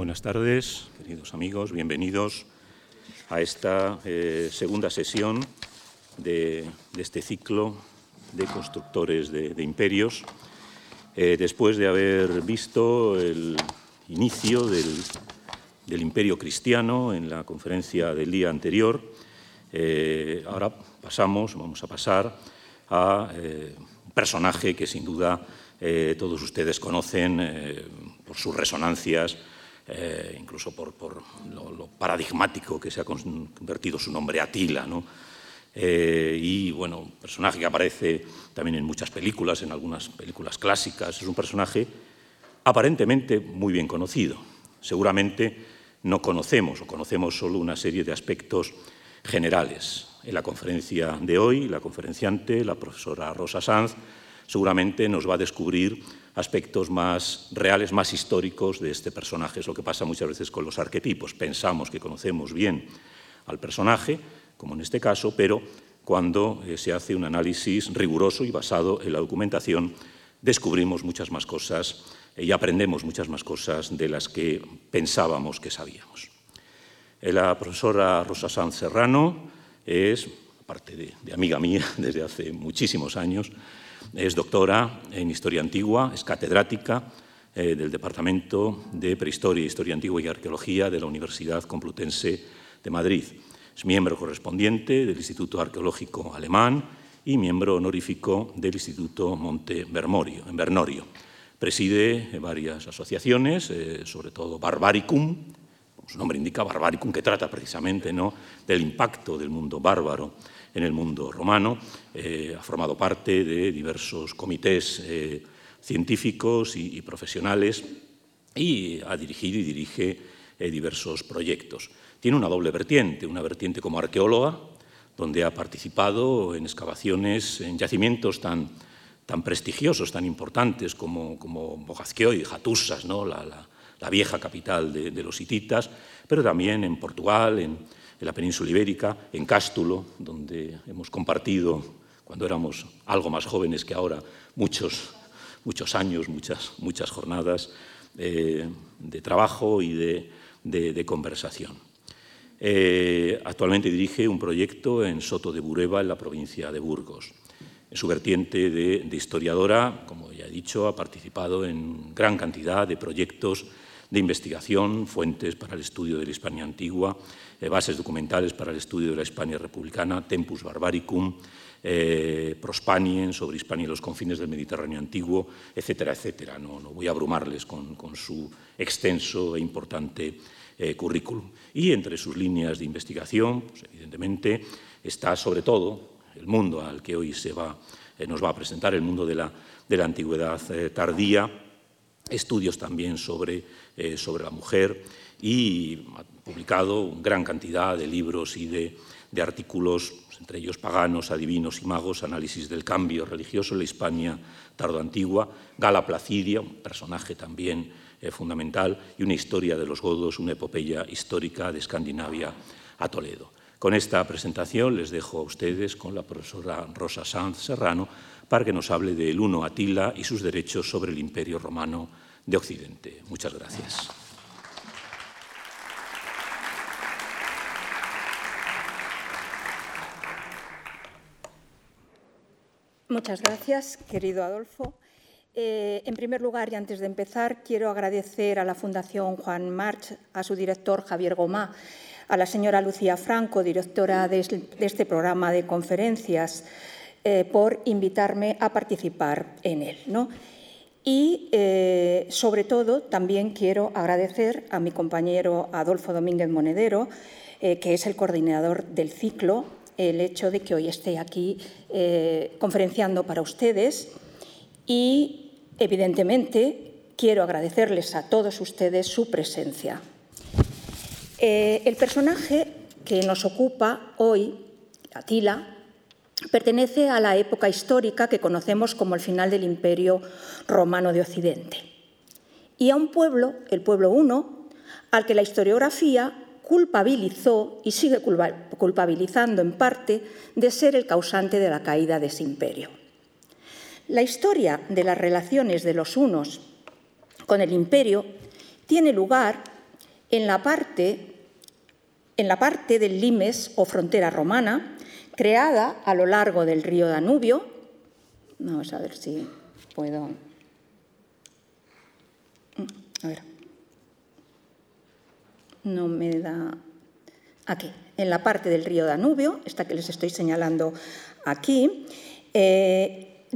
buenas tardes, queridos amigos, bienvenidos a esta eh, segunda sesión de, este ciclo de constructores de, imperios, eh, después de haber visto el inicio del, imperio cristiano en la conferencia del día anterior. Eh, ahora pasamos, vamos a pasar a un personaje que sin duda todos ustedes conocen por sus resonancias eh, incluso por, lo, paradigmático que se ha convertido su nombre, Atila. ¿no? Eh, y bueno, un personaje que aparece también en muchas películas, en algunas películas clásicas. Es un personaje aparentemente muy bien conocido. Seguramente no conocemos o conocemos solo una serie de aspectos generales. En la conferencia de hoy, la conferenciante, la profesora Rosa Sanz, seguramente nos va a descubrir aspectos más reales, más históricos de este personaje. Es lo que pasa muchas veces con los arquetipos. Pensamos que conocemos bien al personaje, como en este caso, pero cuando eh, se hace un análisis riguroso y basado en la documentación, descubrimos muchas más cosas eh, y aprendemos muchas más cosas de las que pensábamos que sabíamos. Eh, la profesora Rosa Sanz Serrano es, aparte de amiga mía desde hace muchísimos años, es doctora en Historia Antigua, es catedrática eh, del Departamento de Prehistoria, Historia Antigua y Arqueología de la Universidad Complutense de Madrid. Es miembro correspondiente del Instituto Arqueológico Alemán y miembro honorífico del Instituto Monte Bernorio. Preside varias asociaciones, eh, sobre todo Barbaricum, su nombre indica Barbaricum, que trata precisamente ¿no? del impacto del mundo bárbaro en el mundo romano. Eh, ha formado parte de diversos comités eh, científicos y, profesionales y ha dirigido y dirige eh, diversos proyectos. Tiene una doble vertiente, una vertiente como arqueóloga, donde ha participado en excavaciones en yacimientos tan, tan prestigiosos, tan importantes como, como y Hatusas, ¿no? la, vieja capital de, de, los hititas, pero también en Portugal, en, en la península ibérica, en Cástulo, donde hemos compartido, cuando éramos algo más jóvenes que ahora, muchos, muchos años, muchas, muchas jornadas eh, de trabajo y de, conversación. Eh, actualmente dirige un proyecto en Soto de Bureba, en la provincia de Burgos. En su vertiente de, de historiadora, como ya he dicho, ha participado en gran cantidad de proyectos de investigación, fuentes para el estudio de la Hispania antigua, bases documentales para el estudio de la Hispania republicana, Tempus Barbaricum, eh, Prospanien sobre Hispania y los confines del Mediterráneo antiguo, etcétera, etcétera. No, voy a abrumarles con, su extenso e importante eh, currículum. Y entre sus líneas de investigación, pues, evidentemente, está sobre todo el mundo al que hoy va, nos va a presentar, el mundo de la, de la antigüedad tardía, estudios también sobre eh, sobre la mujer y ha publicado gran cantidad de libros y de, artículos, entre ellos Paganos, Adivinos y Magos, Análisis del Cambio Religioso en la Hispania tardoantigua, Gala Placidia, un personaje también eh, fundamental, y una historia de los godos, una epopeya histórica de Escandinavia a Toledo. Con esta presentación les dejo a ustedes con la profesora Rosa Sanz Serrano para que nos hable del Uno Atila y sus derechos sobre el Imperio Romano de Occidente. Muchas gracias. Muchas gracias, querido Adolfo. Eh, en primer lugar, y antes de empezar, quiero agradecer a la Fundación Juan March, a su director Javier Gomá, a la señora Lucía Franco, directora de este programa de conferencias, eh, por invitarme a participar en él. Y, eh, sobre todo, también quiero agradecer a mi compañero Adolfo Domínguez Monedero, que es el coordinador del ciclo, el hecho de que hoy esté aquí eh, conferenciando para ustedes. Y, evidentemente, quiero agradecerles a todos ustedes su presencia. el personaje que nos ocupa hoy, Atila, pertenece a la época histórica que conocemos como el final del Imperio Romano de Occidente, y a un pueblo, el pueblo huno, al que la historiografía culpabilizó y sigue culpabilizando en parte de ser el causante de la caída de ese imperio. La historia de las relaciones de los hunos con el imperio tiene lugar en la parte, en la parte del limes o frontera romana, creada a lo largo del río Danubio. Vamos a ver si puedo. A ver. No me da. Aquí, en la parte del río Danubio, esta que les estoy señalando aquí, eh,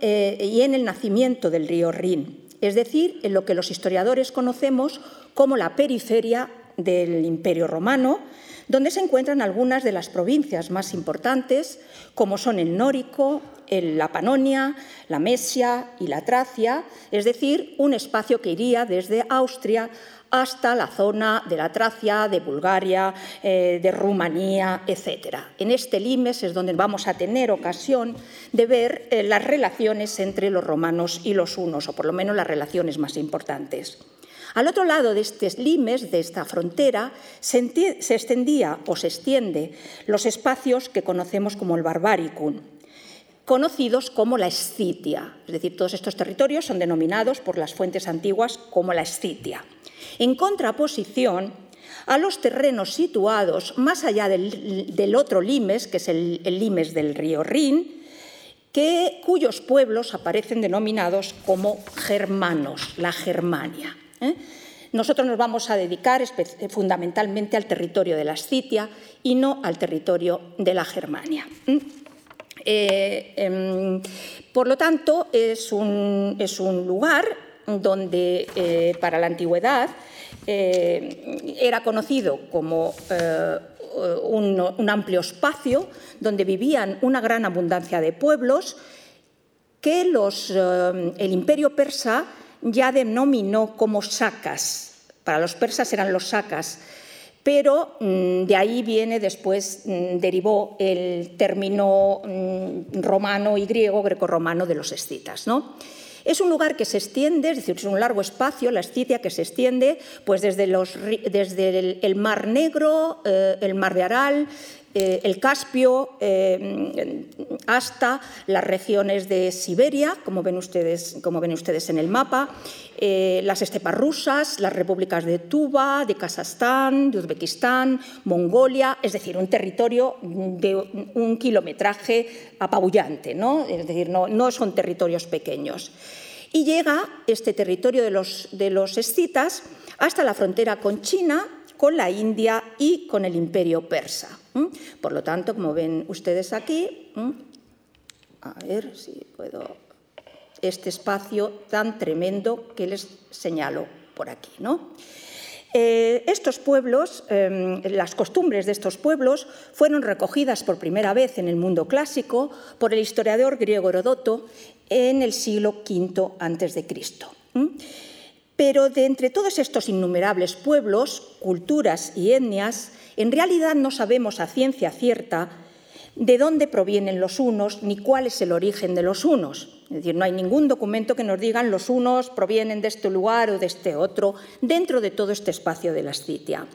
eh, y en el nacimiento del río Rin, es decir, en lo que los historiadores conocemos como la periferia del Imperio Romano, donde se encuentran algunas de las provincias más importantes, como son el Nórico, la Panonia, la Mesia y la Tracia, es decir, un espacio que iría desde Austria hasta la zona de la Tracia, de Bulgaria, eh, de Rumanía, etc. En este limes es donde vamos a tener ocasión de ver eh, las relaciones entre los romanos y los hunos, o por lo menos las relaciones más importantes. Al otro lado de estos limes, de esta frontera, se, extendía o se extiende los espacios que conocemos como el Barbaricum, conocidos como la Escitia. Es decir, todos estos territorios son denominados por las fuentes antiguas como la Escitia. En contraposición a los terrenos situados más allá del, otro limes, que es el, limes del río Rin, que, cuyos pueblos aparecen denominados como germanos, la Germania. ¿eh? Nosotros nos vamos a dedicar fundamentalmente al territorio de la Escitia y no al territorio de la Germania. Eh, por lo tanto, es un, lugar donde eh, para la antigüedad eh, era conocido como un, amplio espacio donde vivían una gran abundancia de pueblos que el imperio persa ya denominó como sacas. Para los persas eran los sacas pero mm, de ahí viene después, mm, derivó el término mm, romano y griego, grecorromano de los escitas. ¿no? Es un lugar que se extiende, es decir, es un largo espacio, la escitia que se extiende pues desde, el, Mar Negro, eh, el Mar de Aral, eh, el Caspio eh, hasta las regiones de Siberia, como ven ustedes, como ven ustedes en el mapa, eh, las estepas rusas, las repúblicas de Tuba, de Kazajstán, de Uzbekistán, Mongolia, es decir, un territorio de un kilometraje apabullante, ¿no? es decir, no, son territorios pequeños. Y llega este territorio de los, de los escitas hasta la frontera con China, con la India y con el imperio persa. Por lo tanto, como ven ustedes aquí, a ver si puedo, este espacio tan tremendo que les señalo por aquí. ¿no? Eh, estos pueblos, em, las costumbres de estos pueblos fueron recogidas por primera vez en el mundo clásico por el historiador griego Herodoto en el siglo V a.C. Pero de entre todos estos innumerables pueblos, culturas y etnias, en realidad no sabemos a ciencia cierta de dónde provienen los unos ni cuál es el origen de los unos. Es decir, no hay ningún documento que nos digan los unos provienen de este lugar o de este otro dentro de todo este espacio de la Escitia.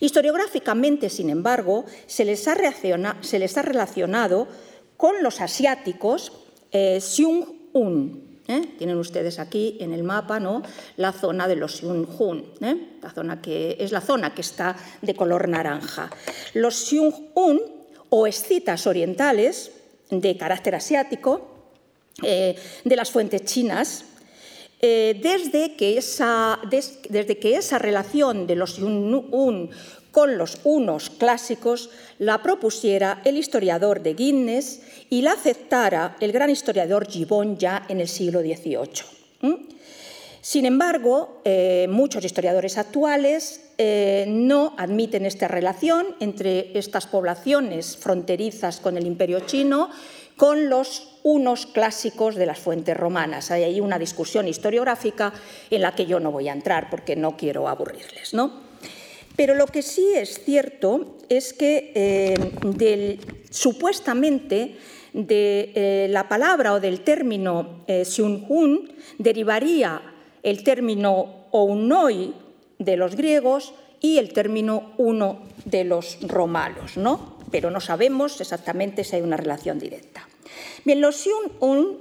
Historiográficamente, sin embargo, se les ha, relacionado con los asiáticos eh, Xiong-un, ¿eh? Tienen ustedes aquí en el mapa ¿no? la zona de los Xiong-hun, ¿eh? la zona que es la zona que está de color naranja. Los Xiong-hun o escitas orientales de carácter asiático eh, de las fuentes chinas desde, que esa, desde que esa relación de los Xiong-hun con los unos clásicos la propusiera el historiador de Guinness y la aceptara el gran historiador Gibbon ya en el siglo XVIII. Sin embargo, eh, muchos historiadores actuales eh, no admiten esta relación entre estas poblaciones fronterizas con el imperio chino con los unos clásicos de las fuentes romanas. Hay ahí una discusión historiográfica en la que yo no voy a entrar porque no quiero aburrirles. ¿no? Pero lo que sí es cierto es que eh, supuestamente de eh, la palabra o del término eh, derivaría el término ounoi de los griegos y el término uno de los romanos, ¿no? pero no sabemos exactamente si hay una relación directa. Bien, los Xiun-un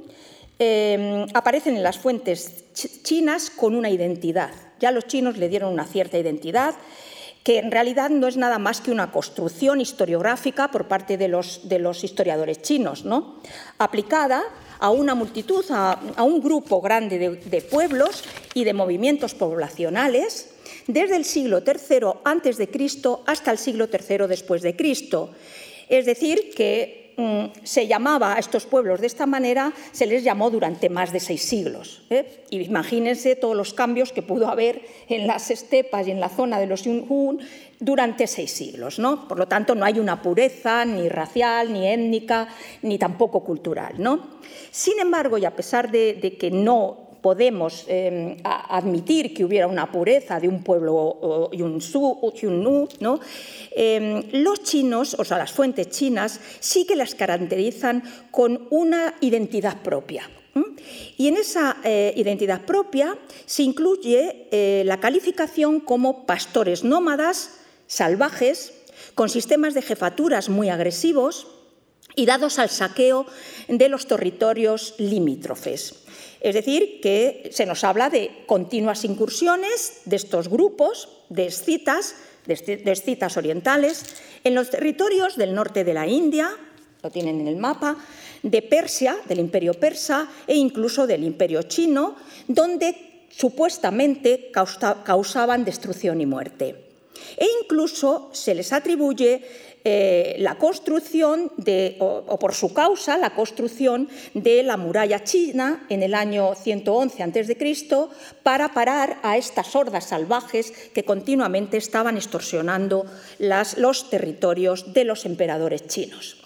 eh, aparecen en las fuentes chinas con una identidad Ya los chinos le dieron una cierta identidad que en realidad no es nada más que una construcción historiográfica por parte de los, de los historiadores chinos, ¿no? aplicada a una multitud, a, un grupo grande de, pueblos y de movimientos poblacionales desde el siglo III antes de Cristo hasta el siglo III después de Cristo. Es decir, que Mm, se llamaba a estos pueblos de esta manera, se les llamó durante más de seis siglos. ¿eh? imagínense todos los cambios que pudo haber en las estepas y en la zona de los Yunhun durante seis siglos. ¿no? Por lo tanto, no hay una pureza ni racial, ni étnica, ni tampoco cultural. ¿no? Sin embargo, y a pesar de que no podemos eh, admitir que hubiera una pureza de un pueblo o Yunnu, ¿no? Eh, los chinos, o sea, las fuentes chinas, sí que las caracterizan con una identidad propia. Y en esa eh, identidad propia se incluye la calificación como pastores nómadas, salvajes, con sistemas de jefaturas muy agresivos y dados al saqueo de los territorios limítrofes. Es decir, que se nos habla de continuas incursiones de estos grupos de escitas, de escitas orientales, en los territorios del norte de la India, lo tienen en el mapa, de Persia, del imperio persa e incluso del imperio chino, donde supuestamente causaban destrucción y muerte. E incluso se les atribuye eh, la construcción, de, o, por su causa, la construcción de la muralla china en el año 111 a.C. para parar a estas hordas salvajes que continuamente estaban extorsionando los territorios de los emperadores chinos.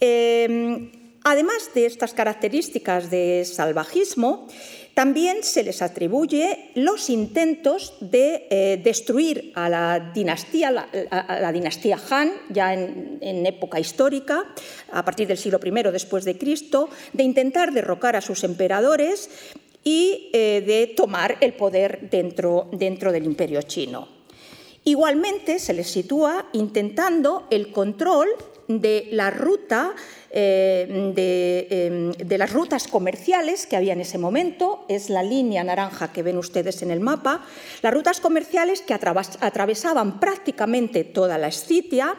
Eh, además de estas características de salvajismo, también se les atribuye los intentos de eh, destruir a la dinastía, la dinastía Han, ya en, época histórica, a partir del siglo I después de Cristo, de intentar derrocar a sus emperadores y eh, de tomar el poder dentro, dentro del imperio chino. Igualmente se les sitúa intentando el control eh, em, de, las rutas comerciales que había en ese momento, es la línea naranja que ven ustedes en el mapa, las rutas comerciales que atravesaban prácticamente toda la Escitia,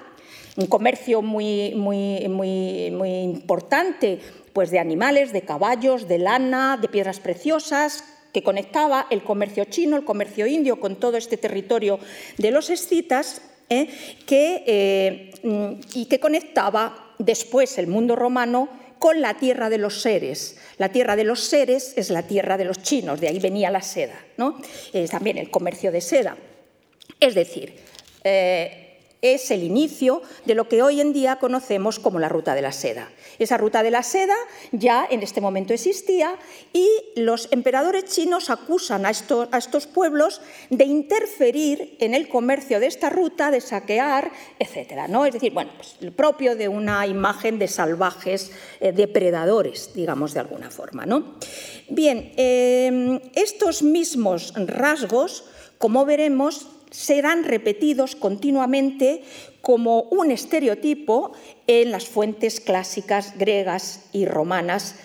un comercio muy, muy, muy, muy importante pues de animales, de caballos, de lana, de piedras preciosas, que conectaba el comercio chino, el comercio indio con todo este territorio de los escitas ¿eh? que, eh, y que conectaba después el mundo romano con la tierra de los seres. La tierra de los seres es la tierra de los chinos, de ahí venía la seda, ¿no? también el comercio de seda. Es decir, eh, es el inicio de lo que hoy en día conocemos como la ruta de la seda. Esa ruta de la seda ya en este momento existía y los emperadores chinos acusan a estos, pueblos de interferir en el comercio de esta ruta, de saquear, etc. ¿no? Es decir, bueno, pues, el propio de una imagen de salvajes eh, depredadores, digamos de alguna forma. ¿no? Bien, eh, estos mismos rasgos, como veremos, serán repetidos continuamente como un estereotipo en las fuentes clásicas griegas y romanas,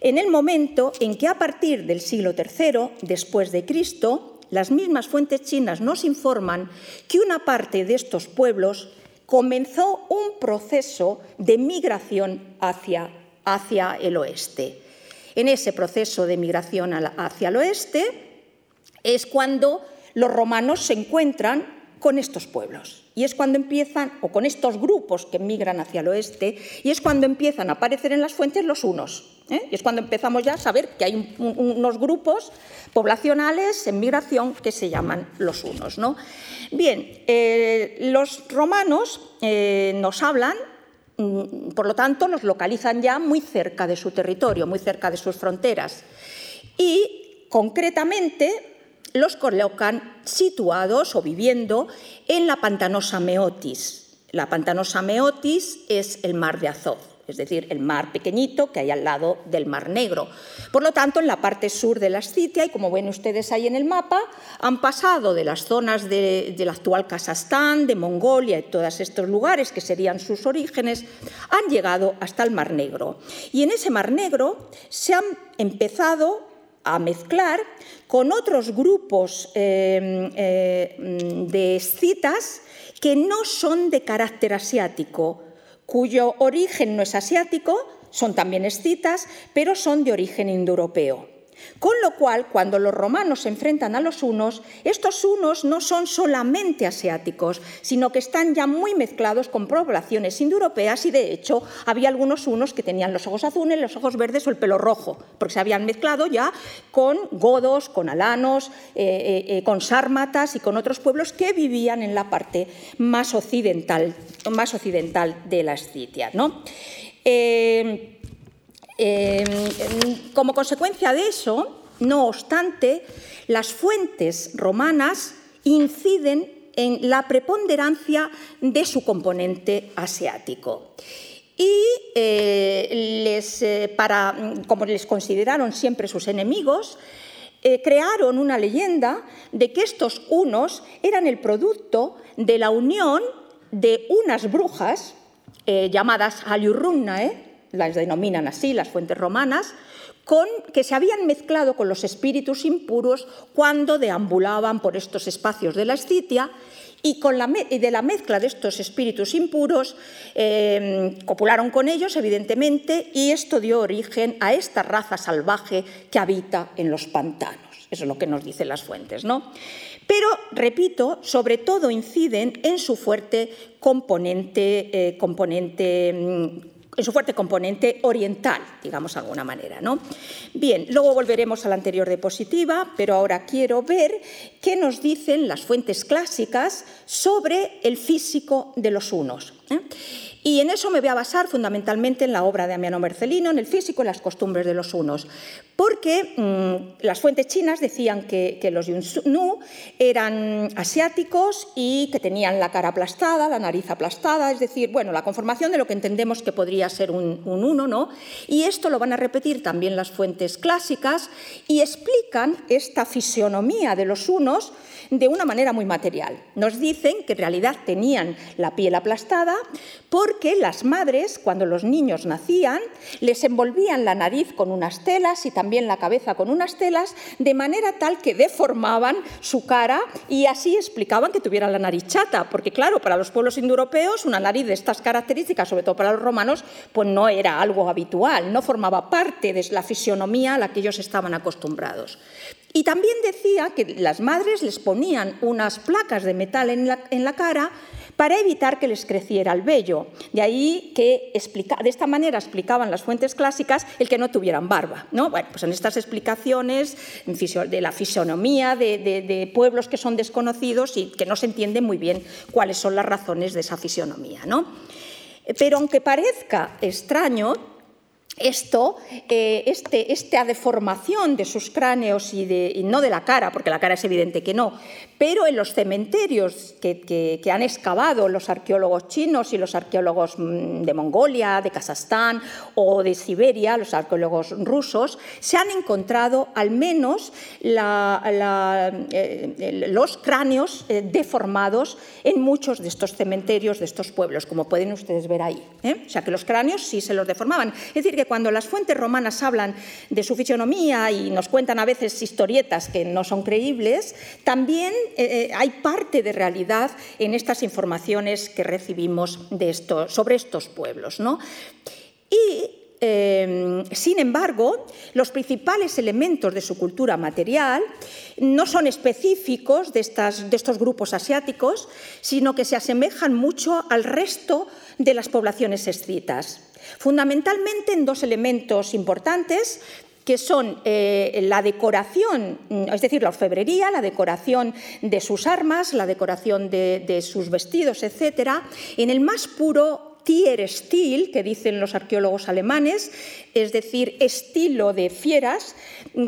en el momento en que a partir del siglo III después de Cristo, las mismas fuentes chinas nos informan que una parte de estos pueblos comenzó un proceso de migración hacia, hacia el oeste. En ese proceso de migración hacia el oeste es cuando los romanos se encuentran con estos pueblos. Y es cuando empiezan, o con estos grupos que migran hacia el oeste, y es cuando empiezan a aparecer en las fuentes los unos. ¿eh? Y es cuando empezamos ya a saber que hay unos grupos poblacionales en migración que se llaman los unos. ¿no? Bien, eh, los romanos eh, nos hablan mm, por lo tanto, nos localizan ya muy cerca de su territorio, muy cerca de sus fronteras. Y concretamente los colocan situados o viviendo en la pantanosa Meotis. La pantanosa Meotis es el mar de Azov, es decir, el mar pequeñito que hay al lado del Mar Negro. Por lo tanto, en la parte sur de la Escitia, y como ven ustedes ahí en el mapa, han pasado de las zonas del actual Kazajstán, de Mongolia y todos estos lugares que serían sus orígenes, han llegado hasta el Mar Negro. Y en ese Mar Negro se han empezado a mezclar con otros grupos eh, eh, de escitas que no son de carácter asiático, cuyo origen no es asiático, son también escitas, pero son de origen indoeuropeo. Con lo cual, cuando los romanos se enfrentan a los hunos, estos hunos no son solamente asiáticos, sino que están ya muy mezclados con poblaciones indoeuropeas y, de hecho, había algunos hunos que tenían los ojos azules, los ojos verdes o el pelo rojo, porque se habían mezclado ya con godos, con alanos, eh, eh, eh, con sármatas y con otros pueblos que vivían en la parte más occidental, más occidental de la Escitia. ¿no? Em, como consecuencia de eso, no obstante, las fuentes romanas inciden en la preponderancia de su componente asiático. Y eh, les, eh, como les consideraron siempre sus enemigos, eh, crearon una leyenda de que estos unos eran el producto de la unión de unas brujas llamadas Aliurrunnae, las denominan así las fuentes romanas, con, que se habían mezclado con los espíritus impuros cuando deambulaban por estos espacios de la Escitia y, con la, de la mezcla de estos espíritus impuros eh, copularon con ellos, evidentemente, y esto dio origen a esta raza salvaje que habita en los pantanos. Eso es lo que nos dicen las fuentes, ¿no? Pero, repito, sobre todo inciden en su fuerte componente, eh, componente mm, en su fuerte componente oriental, digamos de alguna manera. ¿no? Bien, luego volveremos a la anterior diapositiva, pero ahora quiero ver qué nos dicen las fuentes clásicas sobre el físico de los unos. ¿eh? Y en eso me voy a basar fundamentalmente en la obra de Amiano Mercelino, en el físico y las costumbres de los unos, porque mm, las fuentes chinas decían que, los Yunnu eran asiáticos y que tenían la cara aplastada, la nariz aplastada, es decir, bueno, la conformación de lo que entendemos que podría ser un, un uno, ¿no? Y esto lo van a repetir también las fuentes clásicas y explican esta fisionomía de los unos de una manera muy material. Nos dicen que en realidad tenían la piel aplastada porque las madres, cuando los niños nacían, les envolvían la nariz con unas telas y también la cabeza con unas telas, de manera tal que deformaban su cara y así explicaban que tuvieran la nariz chata, porque claro, para los pueblos indoeuropeos una nariz de estas características, sobre todo para los romanos, pues no era algo habitual, no formaba parte de la fisionomía a la que ellos estaban acostumbrados. Y también decía que las madres les ponían unas placas de metal en la, cara para evitar que les creciera el vello. De ahí que de esta manera explicaban las fuentes clásicas el que no tuvieran barba. ¿no? Bueno, pues en estas explicaciones de la fisonomía de, pueblos que son desconocidos y que no se entiende muy bien cuáles son las razones de esa fisonomía. ¿no? Pero aunque parezca extraño, esto, eh, este, esta deformación de sus cráneos y, no de la cara, porque la cara es evidente que no, pero en los cementerios que, han excavado los arqueólogos chinos y los arqueólogos mm, de Mongolia, de Kazajstán o de Siberia, los arqueólogos rusos, se han encontrado al menos eh, los cráneos eh, deformados en muchos de estos cementerios de estos pueblos, como pueden ustedes ver ahí. O sea que los cráneos sí se los deformaban. Es decir, que cuando las fuentes romanas hablan de su fisionomía y nos cuentan a veces historietas que no son creíbles, también eh, eh, hay parte de realidad en estas informaciones que recibimos sobre estos pueblos. Y em, sin embargo, los principales elementos de su cultura material no son específicos de, de, estos grupos asiáticos, sino que se asemejan mucho al resto de las poblaciones escitas fundamentalmente en dos elementos importantes que son eh, la decoración, es decir, la orfebrería, la decoración de sus armas, la decoración de, de sus vestidos, etcétera, en el más puro Tierstil, que dicen los arqueólogos alemanes, es decir, estilo de fieras,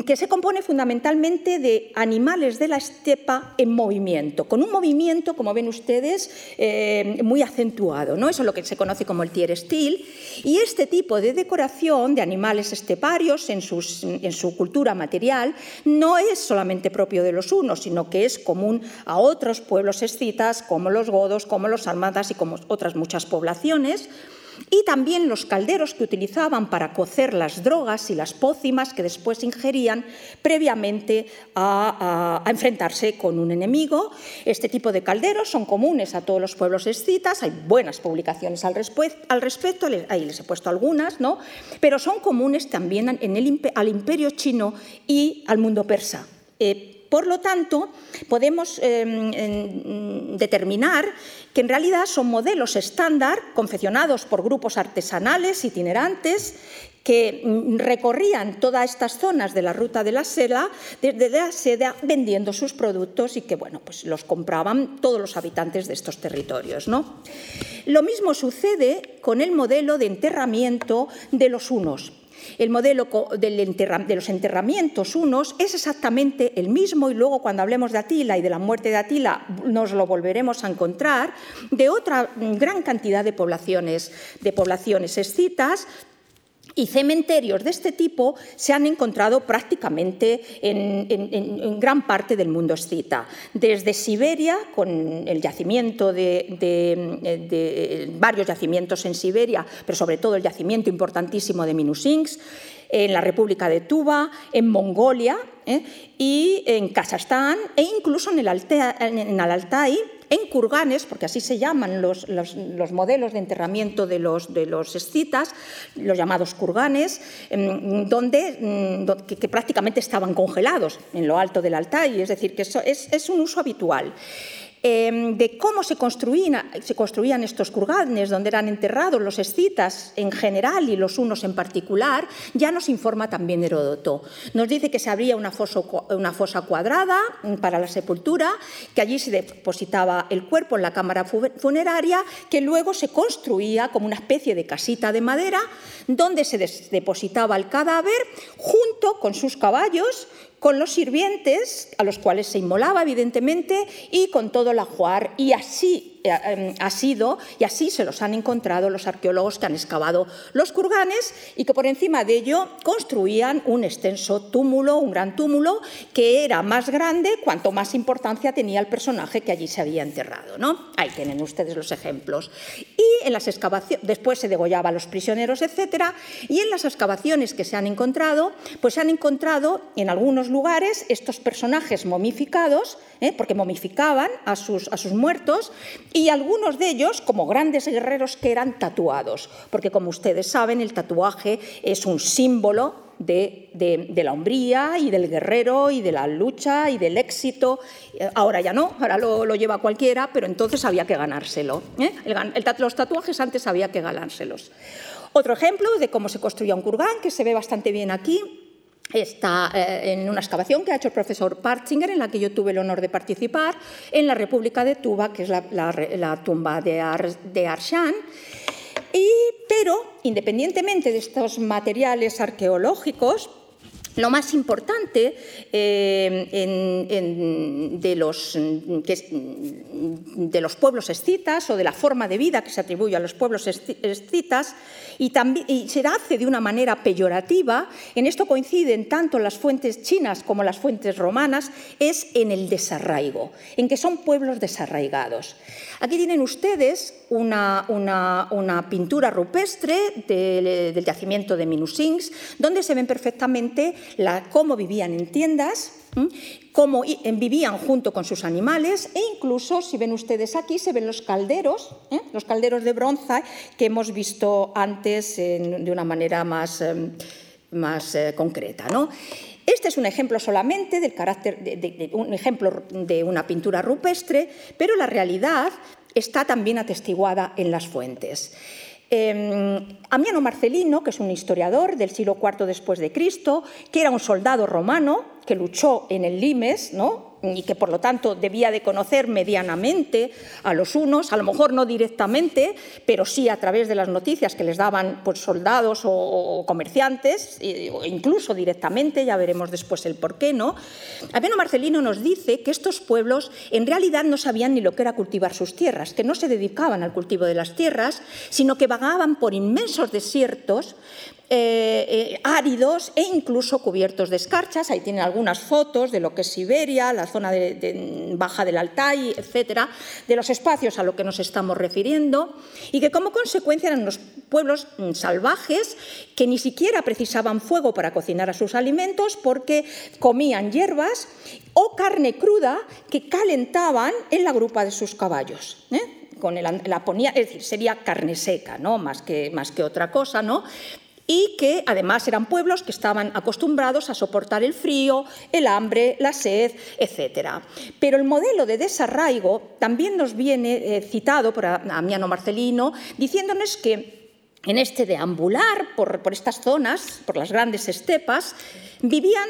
que se compone fundamentalmente de animales de la estepa en movimiento, con un movimiento, como ven ustedes, eh, muy acentuado. ¿no? Eso es lo que se conoce como el Tierstil. Y este tipo de decoración de animales esteparios en, en su cultura material no es solamente propio de los unos, sino que es común a otros pueblos escitas, como los godos, como los armadas y como otras muchas poblaciones y también los calderos que utilizaban para cocer las drogas y las pócimas que después ingerían previamente a, enfrentarse con un enemigo. Este tipo de calderos son comunes a todos los pueblos escitas, hay buenas publicaciones al, respecto, ahí les he puesto algunas, ¿no? pero son comunes también en el, al imperio chino y al mundo persa. Eh, por lo tanto, podemos em, determinar que en realidad son modelos estándar confeccionados por grupos artesanales itinerantes que recorrían todas estas zonas de la ruta de la seda, desde la seda vendiendo sus productos y que bueno, pues los compraban todos los habitantes de estos territorios. ¿no? Lo mismo sucede con el modelo de enterramiento de los unos. El modelo de los enterramientos unos es exactamente el mismo y luego cuando hablemos de Atila y de la muerte de Atila nos lo volveremos a encontrar de otra gran cantidad de poblaciones, de poblaciones escitas y cementerios de este tipo se han encontrado prácticamente en, gran parte del mundo escita, desde Siberia, con el yacimiento de, varios yacimientos en Siberia, pero sobre todo el yacimiento importantísimo de Minusinsk, en la República de Tuba, en Mongolia ¿eh? y en Kazajstán e incluso en el, en el Altai, en kurganes, porque así se llaman los, modelos de enterramiento de los, de los escitas, los llamados kurganes, em, donde, mm, que, prácticamente estaban congelados en lo alto del Altai, es decir, que eso es, es un uso habitual. Em, de cómo se construían, se construían, estos kurganes, donde eran enterrados los escitas en general y los unos en particular, ya nos informa también Heródoto. Nos dice que se abría una fosa, una fosa cuadrada para la sepultura, que allí se depositaba el cuerpo en la cámara funeraria, que luego se construía como una especie de casita de madera, donde se depositaba el cadáver junto con sus caballos, con los sirvientes, a los cuales se inmolaba, evidentemente, y con todo el ajuar, y así ha sido, y así se los han encontrado los arqueólogos que han excavado los kurganes y que por encima de ello construían un extenso túmulo, un gran túmulo, que era más grande cuanto más importancia tenía el personaje que allí se había enterrado. ¿no? Ahí tienen ustedes los ejemplos. Y en las excavaciones, después se degollaba a los prisioneros, etcétera, y en las excavaciones que se han encontrado, pues se han encontrado en algunos lugares estos personajes momificados, ¿eh? porque momificaban a sus, a sus muertos, y algunos de ellos como grandes guerreros que eran tatuados, porque como ustedes saben el tatuaje es un símbolo de, la hombría y del guerrero y de la lucha y del éxito. Ahora ya no, ahora lo, lleva cualquiera, pero entonces había que ganárselo. ¿eh? los tatuajes antes había que ganárselos. Otro ejemplo de cómo se construía un kurgán, que se ve bastante bien aquí, está eh, en una excavación que ha hecho el profesor Partzinger, en la que yo tuve el honor de participar, en la República de Tuba, que es la, tumba de, de Arshan. Y, pero, independientemente de estos materiales arqueológicos, lo más importante eh, de, los, de, los, pueblos escitas o de la forma de vida que se atribuye a los pueblos escitas y, también, se hace de una manera peyorativa, en esto coinciden tanto las fuentes chinas como las fuentes romanas, es en el desarraigo, en que son pueblos desarraigados. Aquí tienen ustedes una, pintura rupestre del, yacimiento de Minusins, donde se ven perfectamente cómo vivían en tiendas, cómo vivían junto con sus animales e incluso, si ven ustedes aquí, se ven los calderos, ¿eh? los calderos de bronce que hemos visto antes de una manera más, em, eh, concreta. ¿no? Este es un ejemplo solamente del carácter de, un ejemplo de una pintura rupestre, pero la realidad está también atestiguada en las fuentes. Eh, Amiano Marcelino, que es un historiador del siglo IV después de Cristo, que era un soldado romano que luchó en el Limes, ¿no? Y que por lo tanto debía de conocer medianamente a los unos, a lo mejor no directamente, pero sí a través de las noticias que les daban pues, soldados o, comerciantes, o incluso directamente, ya veremos después el por qué, ¿no? Albeno Marcelino nos dice que estos pueblos en realidad no sabían ni lo que era cultivar sus tierras, que no se dedicaban al cultivo de las tierras, sino que vagaban por inmensos desiertos eh, eh, áridos e incluso cubiertos de escarchas. Ahí tienen algunas fotos de lo que es Siberia, la zona de, baja del Altai, etcétera, de los espacios a los que nos estamos refiriendo, y que como consecuencia eran unos pueblos mm, salvajes que ni siquiera precisaban fuego para cocinar a sus alimentos porque comían hierbas o carne cruda que calentaban en la grupa de sus caballos. Con la ponía, es decir, sería carne seca, ¿no? más, que, más que otra cosa, ¿no? Y que además eran pueblos que estaban acostumbrados a soportar el frío, el hambre, la sed, etc. Pero el modelo de desarraigo también nos viene eh, citado por Amiano Marcelino, diciéndonos que en este deambular por, estas zonas, por las grandes estepas, vivían,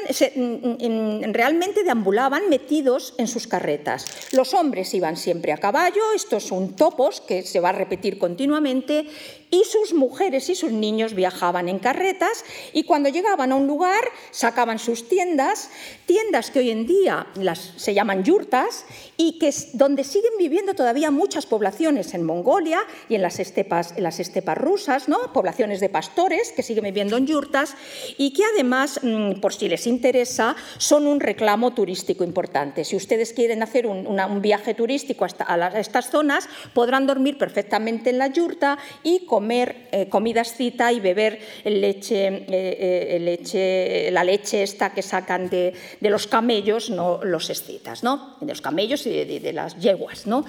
realmente deambulaban metidos en sus carretas. Los hombres iban siempre a caballo, esto es un topos que se va a repetir continuamente, y sus mujeres y sus niños viajaban en carretas y cuando llegaban a un lugar sacaban sus tiendas, tiendas que hoy en día las, se llaman yurtas y que donde siguen viviendo todavía muchas poblaciones en Mongolia y en las estepas, en las estepas rusas, ¿no? poblaciones de pastores que siguen viviendo en yurtas y que además, mm, por si les interesa, son un reclamo turístico importante. Si ustedes quieren hacer un, viaje turístico a, estas zonas, podrán dormir perfectamente en la yurta y eh, comidas cita y beber eh, eh, leche, la leche esta que sacan de, los camellos, no los escitas, ¿no? de los camellos y de, las yeguas. ¿no?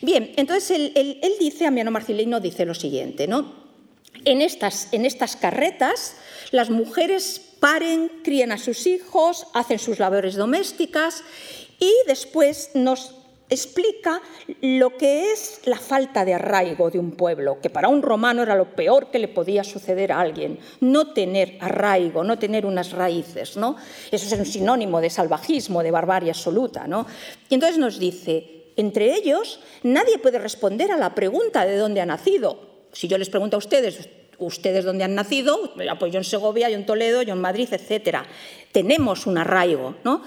Bien, entonces él, dice, Amiano Marcelino dice lo siguiente, ¿no? en, estas, en estas carretas las mujeres paren, crían a sus hijos, hacen sus labores domésticas y después nos explica lo que es la falta de arraigo de un pueblo, que para un romano era lo peor que le podía suceder a alguien, no tener arraigo, no tener unas raíces, ¿no? Eso es un sinónimo de salvajismo, de barbarie absoluta, ¿no? Y entonces nos dice, entre ellos nadie puede responder a la pregunta de dónde ha nacido. Si yo les pregunto a ustedes, ustedes dónde han nacido, pues yo en Segovia, yo en Toledo, yo en Madrid, etcétera. Tenemos un arraigo, ¿no?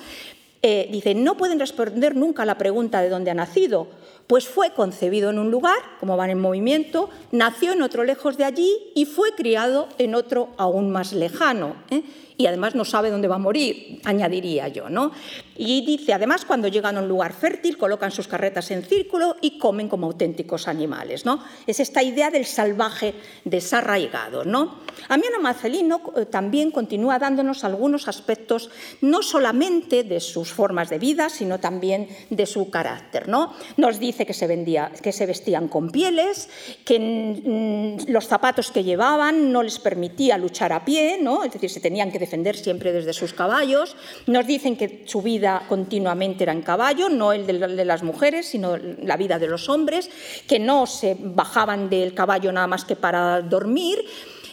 Eh, dice, no pueden responder nunca a la pregunta de dónde ha nacido, pues fue concebido en un lugar, como van en movimiento, nació en otro lejos de allí y fue criado en otro aún más lejano. ¿eh? Y además no sabe dónde va a morir, añadiría yo. ¿no? Y dice, además, cuando llegan a un lugar fértil, colocan sus carretas en círculo y comen como auténticos animales. ¿no? Es esta idea del salvaje desarraigado. ¿no? Amiano Marcelino eh, también continúa dándonos algunos aspectos no solamente de sus formas de vida, sino también de su carácter. ¿no? Nos dice que se, vendía, que se vestían con pieles, que los zapatos que llevaban no les permitía luchar a pie, ¿no? es decir, se tenían que defender siempre desde sus caballos. Nos dicen que su vida continuamente era en caballo, no el de las mujeres, sino la vida de los hombres, que no se bajaban del caballo nada más que para dormir.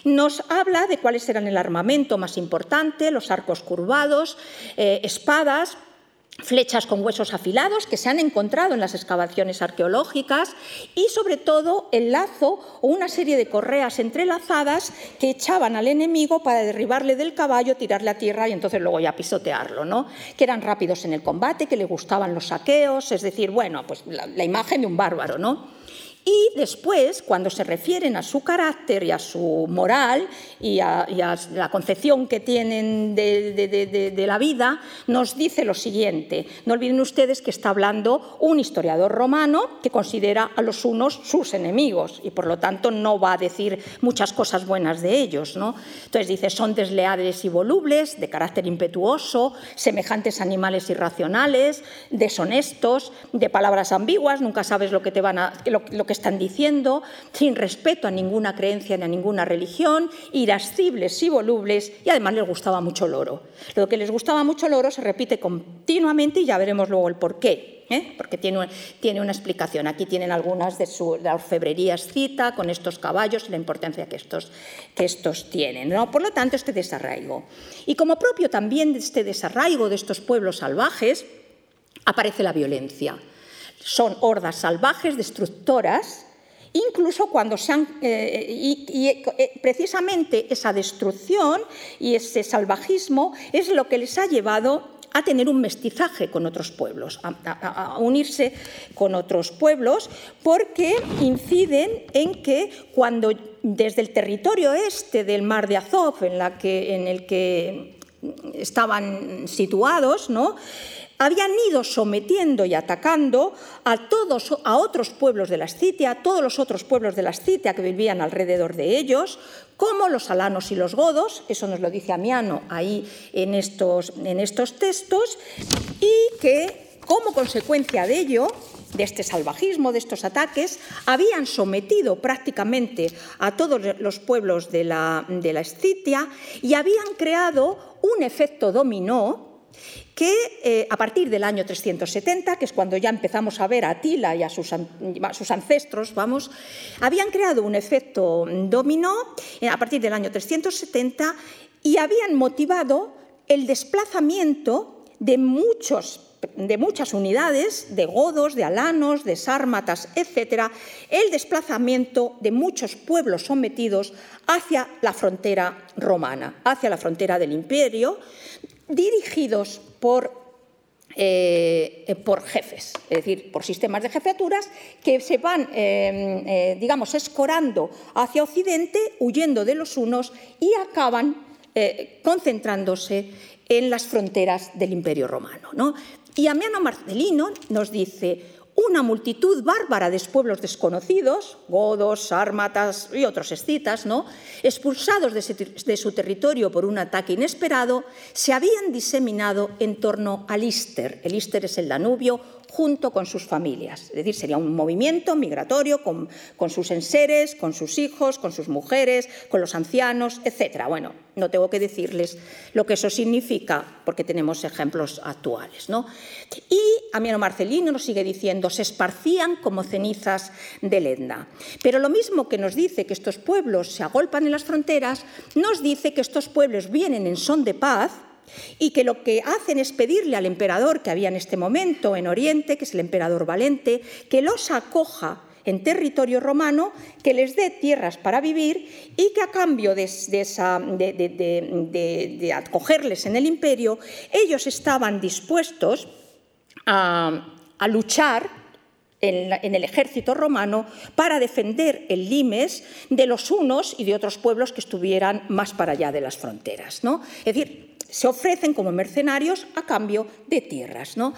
Nos habla de cuáles eran el armamento más importante, los arcos curvados, eh, espadas, flechas con huesos afilados que se han encontrado en las excavaciones arqueológicas y sobre todo el lazo o una serie de correas entrelazadas que echaban al enemigo para derribarle del caballo, tirarle a tierra y entonces luego ya pisotearlo, ¿no? que eran rápidos en el combate, que le gustaban los saqueos, es decir, bueno, pues la, la imagen de un bárbaro, ¿no? Y después, cuando se refieren a su carácter y a su moral y a, la concepción que tienen de, la vida, nos dice lo siguiente. No olviden ustedes que está hablando un historiador romano que considera a los unos sus enemigos y por lo tanto no va a decir muchas cosas buenas de ellos. ¿no? Entonces dice, son desleales y volubles, de carácter impetuoso, semejantes a animales irracionales, deshonestos, de palabras ambiguas, nunca sabes lo que te van a... Lo que están diciendo, sin respeto a ninguna creencia ni a ninguna religión, irascibles y volubles, y además les gustaba mucho el oro. Lo que les gustaba mucho el oro se repite continuamente y ya veremos luego el porqué. ¿eh? porque tiene, tiene, una explicación. Aquí tienen algunas de, su, la orfebrería cita con estos caballos y la importancia que estos, que estos tienen. ¿no? Por lo tanto, este desarraigo. Y como propio también de este desarraigo de estos pueblos salvajes, aparece la violencia. Son hordas salvajes, destructoras, incluso cuando se han... Eh, y, eh, precisamente esa destrucción y ese salvajismo es lo que les ha llevado a tener un mestizaje con otros pueblos, a, unirse con otros pueblos, porque inciden en que cuando desde el territorio este del mar de Azov, en, la que, en el que estaban situados, ¿no? Habían ido sometiendo y atacando a todos a otros pueblos de la Escitia, a todos los otros pueblos de la Escitia que vivían alrededor de ellos, como los alanos y los godos, eso nos lo dice Amiano ahí en estos, en estos textos, y que como consecuencia de ello, de este salvajismo, de estos ataques, habían sometido prácticamente a todos los pueblos de la, de la Escitia y habían creado un efecto dominó que eh, a partir del año 370, que es cuando ya empezamos a ver a Atila y a sus, ancestros, vamos, habían creado un efecto dominó eh, a partir del año 370 y habían motivado el desplazamiento de muchos de muchas unidades, de godos, de alanos, de sármatas, etc., el desplazamiento de muchos pueblos sometidos hacia la frontera romana, hacia la frontera del imperio, dirigidos por, eh, por jefes, es decir, por sistemas de jefaturas que se van, eh, eh, digamos, escorando hacia Occidente, huyendo de los unos y acaban concentrándose en las fronteras del Imperio Romano. ¿no? Y Amiano Marcelino nos dice, una multitud bárbara de pueblos desconocidos, godos, sármatas y otros escitas, ¿no? expulsados de su territorio por un ataque inesperado, se habían diseminado en torno al Ister. El Ister es el Danubio junto con sus familias. Es decir, sería un movimiento migratorio con, sus enseres, con sus hijos, con sus mujeres, con los ancianos, etc. Bueno, no tengo que decirles lo que eso significa porque tenemos ejemplos actuales. ¿no? Y Amiano Marcelino nos sigue diciendo, se esparcían como cenizas de lenda. Pero lo mismo que nos dice que estos pueblos se agolpan en las fronteras, nos dice que estos pueblos vienen en son de paz, y que lo que hacen es pedirle al emperador que había en este momento en Oriente, que es el emperador Valente, que los acoja en territorio romano, que les dé tierras para vivir y que a cambio de, acogerles en el imperio, ellos estaban dispuestos a, luchar en, el ejército romano para defender el limes de los unos y de otros pueblos que estuvieran más para allá de las fronteras. ¿no? Es decir, se ofrecen como mercenarios a cambio de tierras. ¿no?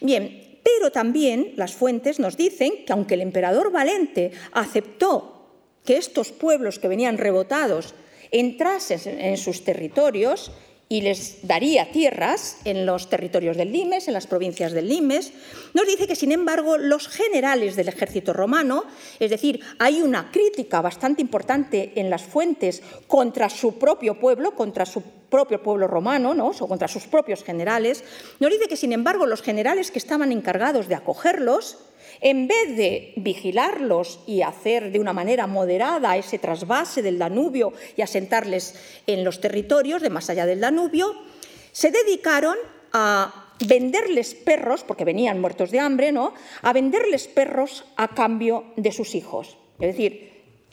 Bien, pero también las fuentes nos dicen que aunque el emperador Valente aceptó que estos pueblos que venían rebotados entrasen en sus territorios, y les daría tierras en los territorios del Limes, en las provincias del Limes. Nos dice que, sin embargo, los generales del ejército romano, es decir, hay una crítica bastante importante en las fuentes contra su propio pueblo, contra su propio pueblo romano, ¿no? o contra sus propios generales, nos dice que, sin embargo, los generales que estaban encargados de acogerlos, en vez de vigilarlos y hacer de una manera moderada ese trasvase del Danubio y asentarles en los territorios de más allá del Danubio, se dedicaron a venderles perros, porque venían muertos de hambre, ¿no? A venderles perros a cambio de sus hijos. Es decir,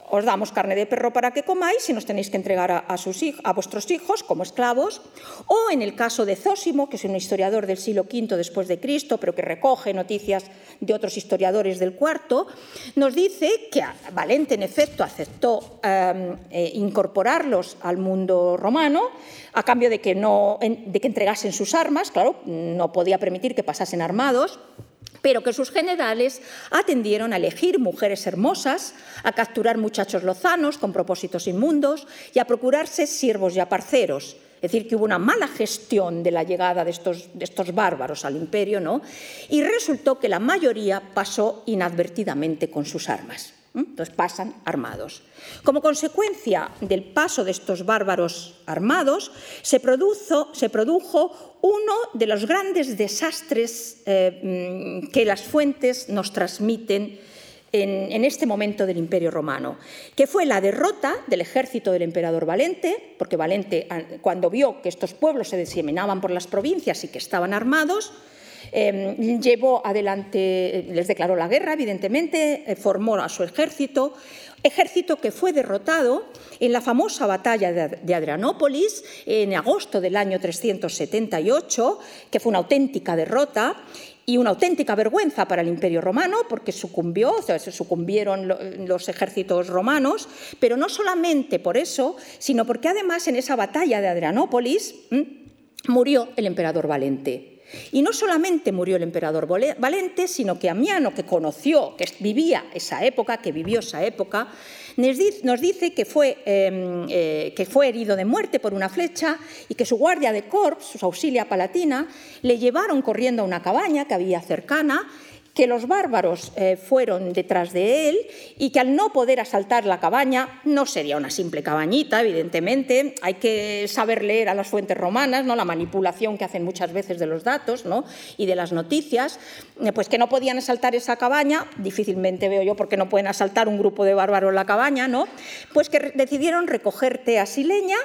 os damos carne de perro para que comáis y nos tenéis que entregar a, vuestros hijos como esclavos. O en el caso de Zósimo, que es un historiador del siglo V después de Cristo, pero que recoge noticias de otros historiadores del cuarto, nos dice que Valente, en efecto, aceptó em, eh, incorporarlos al mundo romano a cambio de que, no, de que entregasen sus armas, claro, no podía permitir que pasasen armados pero que sus generales atendieron a elegir mujeres hermosas, a capturar muchachos lozanos con propósitos inmundos y a procurarse siervos y aparceros. Es decir, que hubo una mala gestión de la llegada de estos, de estos bárbaros al imperio, ¿no? Y resultó que la mayoría pasó inadvertidamente con sus armas. Entonces pasan armados. Como consecuencia del paso de estos bárbaros armados, se, produjo uno de los grandes desastres eh, mm, que las fuentes nos transmiten en, este momento del Imperio Romano, que fue la derrota del ejército del emperador Valente, porque Valente, cuando vio que estos pueblos se diseminaban por las provincias y que estaban armados, Em, llevó adelante, les declaró la guerra, evidentemente, eh, formó a su ejército, ejército que fue derrotado en la famosa batalla de Adrianópolis en agosto del año 378, que fue una auténtica derrota y una auténtica vergüenza para el Imperio romano, porque sucumbió, sucumbieron los ejércitos romanos, pero no solamente por eso, sino porque además en esa batalla de Adrianópolis murió el emperador Valente. Y no solamente murió el emperador Valente, sino que Amiano, que conoció, que vivía esa época, que vivió esa época, nos dice que fue, em, eh, que fue herido de muerte por una flecha y que su guardia de corps, su auxilia palatina, le llevaron corriendo a una cabaña que había cercana que los bárbaros eh, fueron detrás de él y que al no poder asaltar la cabaña, no sería una simple cabañita, evidentemente, hay que saber leer a las fuentes romanas, ¿no? la manipulación que hacen muchas veces de los datos ¿no? y de las noticias, eh, pues que no podían asaltar esa cabaña, difícilmente veo yo por qué no pueden asaltar un grupo de bárbaros la cabaña, ¿no? pues que decidieron recoger teas y leña,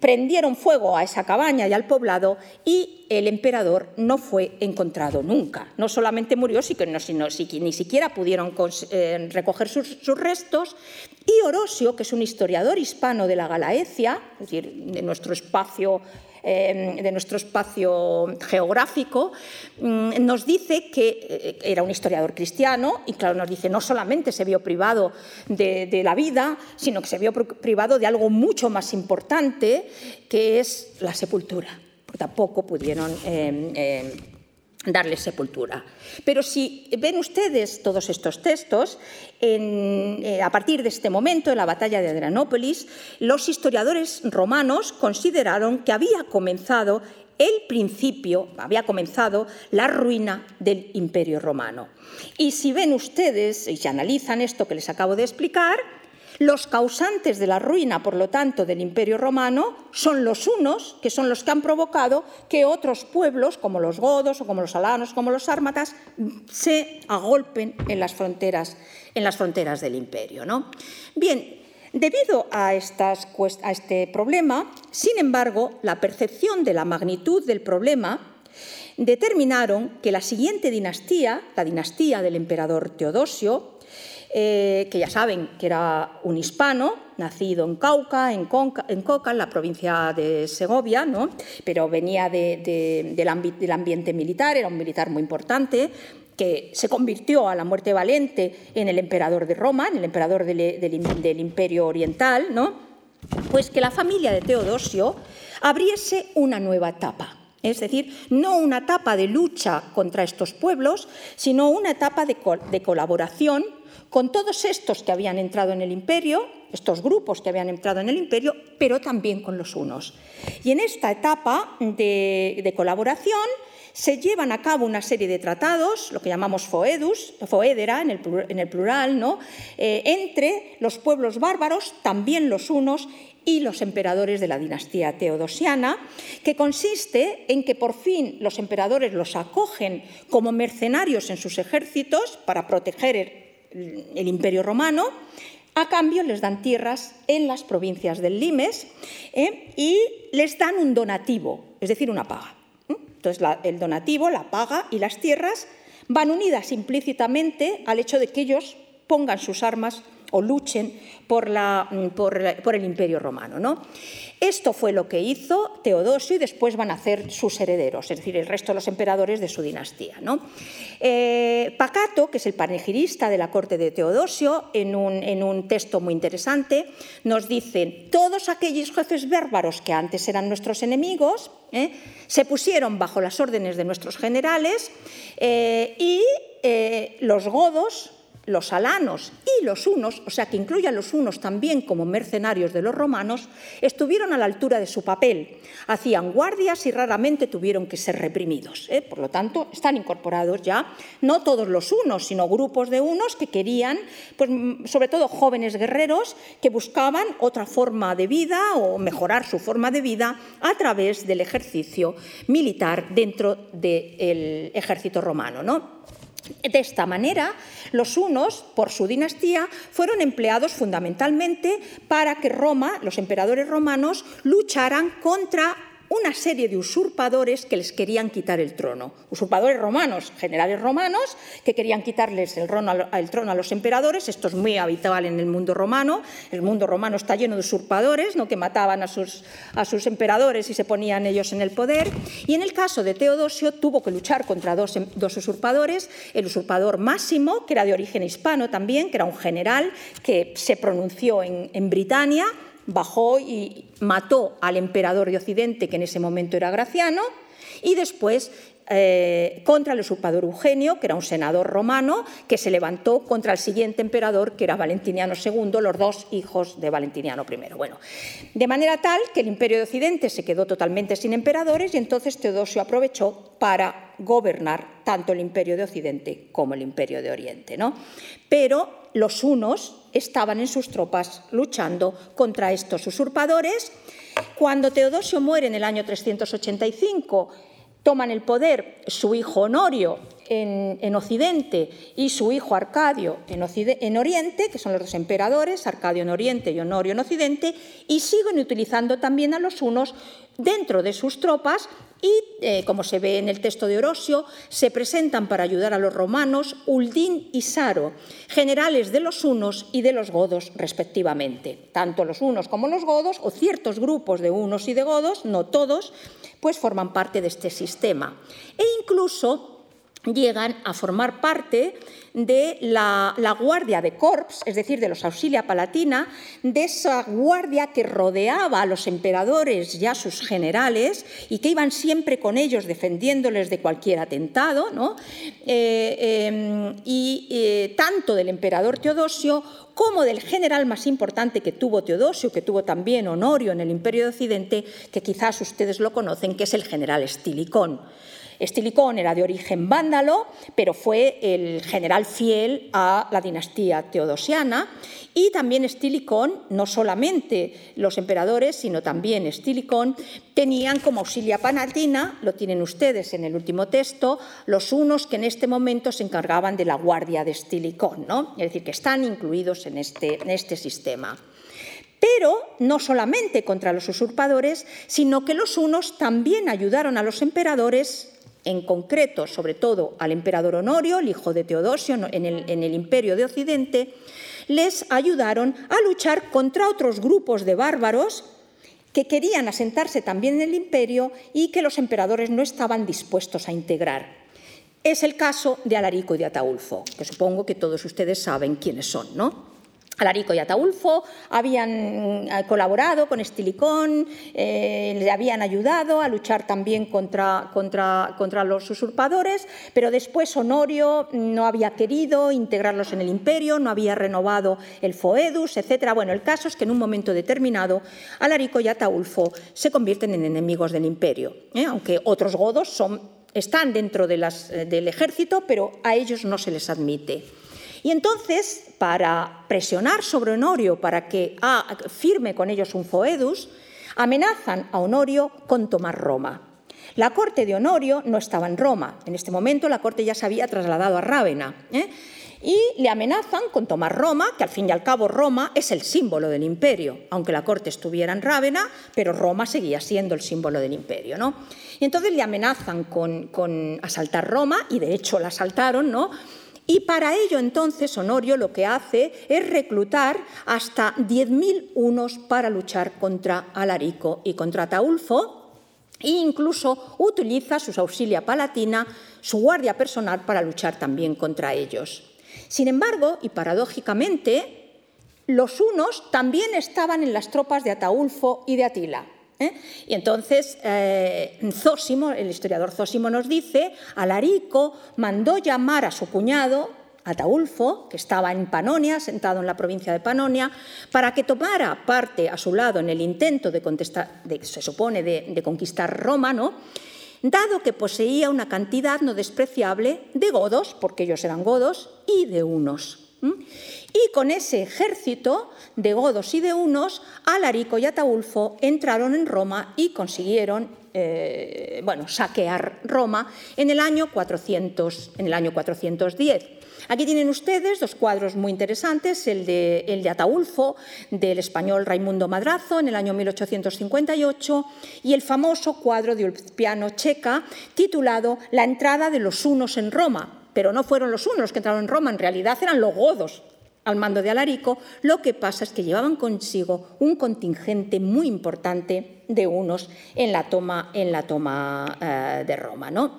prendieron fuego a esa cabaña y al poblado y el emperador no fue encontrado nunca. No solamente murió, sino, que ni siquiera pudieron eh, recoger sus, restos. Y Orosio, que es un historiador hispano de la Galaecia, es decir, de nuestro espacio espacio geográfico, mm, nos dice que eh, era un historiador cristiano y claro, nos dice no solamente se vio privado de, la vida, sino que se vio privado de algo mucho más importante, que es la sepultura tampoco pudieron eh, eh, darle sepultura. Pero si ven ustedes todos estos textos, eh, a partir de este momento, en la batalla de Adrianópolis, los historiadores romanos consideraron que había comenzado el principio, había comenzado la ruina del imperio romano. Y si ven ustedes y si analizan esto que les acabo de explicar, los causantes de la ruina, por lo tanto, del Imperio romano son los unos, que son los que han provocado que otros pueblos, como los godos o como los alanos, como los sármatas, se agolpen en las fronteras, en las fronteras del Imperio. ¿no? Bien, Debido a, a, este problema, sin embargo, la percepción de la magnitud del problema determinaron que la siguiente dinastía, la dinastía del emperador Teodosio, eh, que ya saben que era un hispano, nacido en Cauca, en, Coca, en la provincia de Segovia, ¿no? pero venía del, ambiente militar, era un militar muy importante, que se convirtió a la muerte valiente en el emperador de Roma, en el emperador del, Imperio Oriental, ¿no? pues que la familia de Teodosio abriese una nueva etapa. Es decir, no una etapa de lucha contra estos pueblos, sino una etapa de, colaboración con todos estos que habían entrado en el imperio, estos grupos que habían entrado en el imperio, pero también con los unos. Y en esta etapa de, colaboración se llevan a cabo una serie de tratados, lo que llamamos foedus, foedera en el, plural, ¿no? Eh, entre los pueblos bárbaros, también los unos, y los emperadores de la dinastía teodosiana, que consiste en que por fin los emperadores los acogen como mercenarios en sus ejércitos para proteger el Imperio Romano, a cambio les dan tierras en las provincias del Limes ¿eh? y les dan un donativo, es decir, una paga. Entonces el donativo, la paga y las tierras van unidas implícitamente al hecho de que ellos pongan sus armas o luchen por, el Imperio Romano. ¿no? Esto fue lo que hizo Teodosio y después van a hacer sus herederos, es decir, el resto de los emperadores de su dinastía. ¿no? Eh, Pacato, que es el panegirista de la corte de Teodosio, en un, texto muy interesante, nos dice, todos aquellos jefes bárbaros que antes eran nuestros enemigos, ¿eh? se pusieron bajo las órdenes de nuestros generales eh, y los godos los alanos y los unos, o sea que incluye a los unos también como mercenarios de los romanos, estuvieron a la altura de su papel, hacían guardias y raramente tuvieron que ser reprimidos. ¿eh? Por lo tanto, están incorporados ya no todos los unos, sino grupos de unos que querían, pues, sobre todo jóvenes guerreros, que buscaban otra forma de vida o mejorar su forma de vida a través del ejercicio militar dentro del ejército romano. ¿no? De esta manera, los unos, por su dinastía, fueron empleados fundamentalmente para que Roma, los emperadores romanos, lucharan contra una serie de usurpadores que les querían quitar el trono. Usurpadores romanos, generales romanos, que querían quitarles el trono, a los emperadores. Esto es muy habitual en el mundo romano. El mundo romano está lleno de usurpadores, ¿no? que mataban a sus, a sus emperadores y se ponían ellos en el poder. Y en el caso de Teodosio tuvo que luchar contra dos, dos usurpadores. El usurpador Máximo, que era de origen hispano también, que era un general que se pronunció en, en Britania bajó y mató al emperador de Occidente, que en ese momento era Graciano, y después eh, contra el usurpador Eugenio, que era un senador romano, que se levantó contra el siguiente emperador, que era Valentiniano II, los dos hijos de Valentiniano I. Bueno, de manera tal que el imperio de Occidente se quedó totalmente sin emperadores y entonces Teodosio aprovechó para gobernar tanto el imperio de Occidente como el imperio de Oriente. ¿no? Pero los unos estaban en sus tropas luchando contra estos usurpadores. Cuando Teodosio muere en el año 385, toman el poder su hijo Honorio en, Occidente y su hijo Arcadio en, en, Oriente, que son los dos emperadores, Arcadio en Oriente y Honorio en Occidente, y siguen utilizando también a los unos dentro de sus tropas y, eh, como se ve en el texto de Orosio, se presentan para ayudar a los romanos Uldín y Saro, generales de los unos y de los godos respectivamente. Tanto los unos como los godos, o ciertos grupos de unos y de godos, no todos, pues forman parte de este sistema. E incluso llegan a formar parte de la, guardia de corps, es decir, de los auxilia palatina, de esa guardia que rodeaba a los emperadores y a sus generales y que iban siempre con ellos defendiéndoles de cualquier atentado, ¿no? Eh, em, y eh, tanto del emperador Teodosio como del general más importante que tuvo Teodosio, que tuvo también Honorio en el Imperio de Occidente, que quizás ustedes lo conocen, que es el general Estilicón. Estilicón era de origen vándalo, pero fue el general fiel a la dinastía teodosiana y también Estilicón, no solamente los emperadores, sino también Estilicón, tenían como auxilia panatina, lo tienen ustedes en el último texto, los unos que en este momento se encargaban de la guardia de Estilicón, ¿no? es decir, que están incluidos en este, en este sistema pero no solamente contra los usurpadores, sino que los unos también ayudaron a los emperadores en concreto, sobre todo al emperador Honorio, el hijo de Teodosio, en el, imperio de Occidente, les ayudaron a luchar contra otros grupos de bárbaros que querían asentarse también en el imperio y que los emperadores no estaban dispuestos a integrar. Es el caso de Alarico y de Ataulfo, que supongo que todos ustedes saben quiénes son, ¿no? Alarico y Ataulfo habían eh, colaborado con Estilicón, eh, le habían ayudado a luchar también contra, contra, contra, los usurpadores, pero después Honorio no había querido integrarlos en el imperio, no había renovado el Foedus, etc. Bueno, el caso es que en un momento determinado Alarico y Ataulfo se convierten en enemigos del imperio, ¿eh? aunque otros godos son, están dentro del ejército, pero a ellos no se les admite. Y entonces, para presionar sobre Honorio para que ah, firme con ellos un foedus, amenazan a Honorio con tomar Roma. La corte de Honorio no estaba en Roma. En este momento la corte ya se había trasladado a Rávena. ¿eh? Y le amenazan con tomar Roma, que al fin y al cabo Roma es el símbolo del imperio, aunque la corte estuviera en Rávena, pero Roma seguía siendo el símbolo del imperio. ¿no? Y entonces le amenazan con, con asaltar Roma, y de hecho la asaltaron, ¿no? Y para ello entonces Honorio lo que hace es reclutar hasta 10.000 unos para luchar contra Alarico y contra Taulfo e incluso utiliza su auxilia palatina, su guardia personal para luchar también contra ellos. Sin embargo, y paradójicamente, los unos también estaban en las tropas de Ataulfo y de Atila. ¿Eh? Y entonces eh, Zósimo, el historiador Zósimo nos dice, Alarico mandó llamar a su cuñado, Ataulfo, que estaba en Panonia, sentado en la provincia de Panonia, para que tomara parte a su lado en el intento de, contestar, se supone, de, conquistar Roma, dado que poseía una cantidad no despreciable de godos, porque ellos eran godos, y de unos. Y con ese ejército de godos y de unos, Alarico y Ataulfo entraron en Roma y consiguieron eh, bueno, saquear Roma en el año 400, en el año 410. Aquí tienen ustedes dos cuadros muy interesantes, el de, el de Ataulfo, del español Raimundo Madrazo, en el año 1858, y el famoso cuadro de Ulpiano Checa, titulado La entrada de los hunos en Roma. Pero no fueron los hunos los que entraron en Roma, en realidad eran los godos al mando de Alarico, lo que pasa es que llevaban consigo un contingente muy importante de unos en la toma, en la toma eh, de Roma. ¿no?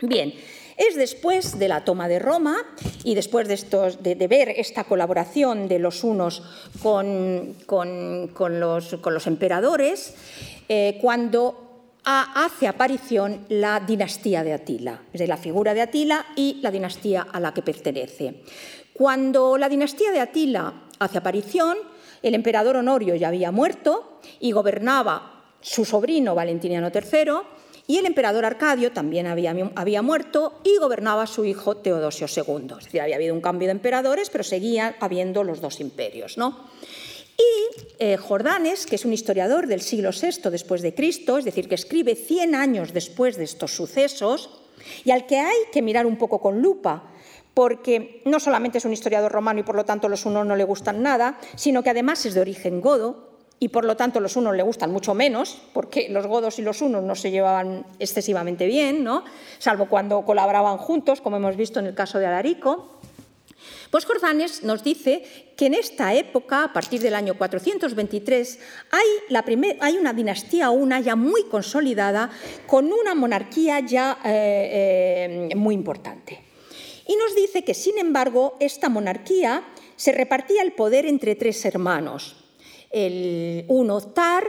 Bien, es después de la toma de Roma y después de, estos, de, ver esta colaboración de los unos con, los, emperadores eh, cuando hace aparición la dinastía de Atila, es decir, la figura de Atila y la dinastía a la que pertenece. Cuando la dinastía de Atila hace aparición, el emperador Honorio ya había muerto y gobernaba su sobrino Valentiniano III, y el emperador Arcadio también había, había, muerto y gobernaba su hijo Teodosio II. Es decir, había habido un cambio de emperadores, pero seguían habiendo los dos imperios. ¿no? Y eh, Jordanes, que es un historiador del siglo VI después de Cristo, es decir, que escribe 100 años después de estos sucesos, y al que hay que mirar un poco con lupa, porque no solamente es un historiador romano y por lo tanto los unos no le gustan nada, sino que además es de origen godo, y por lo tanto los unos le gustan mucho menos, porque los godos y los unos no se llevaban excesivamente bien, ¿no? salvo cuando colaboraban juntos, como hemos visto en el caso de Alarico. Pues Jordanes nos dice que en esta época, a partir del año 423, hay, una dinastía, una ya muy consolidada, con una monarquía ya eh, eh, muy importante. Y nos dice que, sin embargo, esta monarquía se repartía el poder entre tres hermanos, el uno Tar,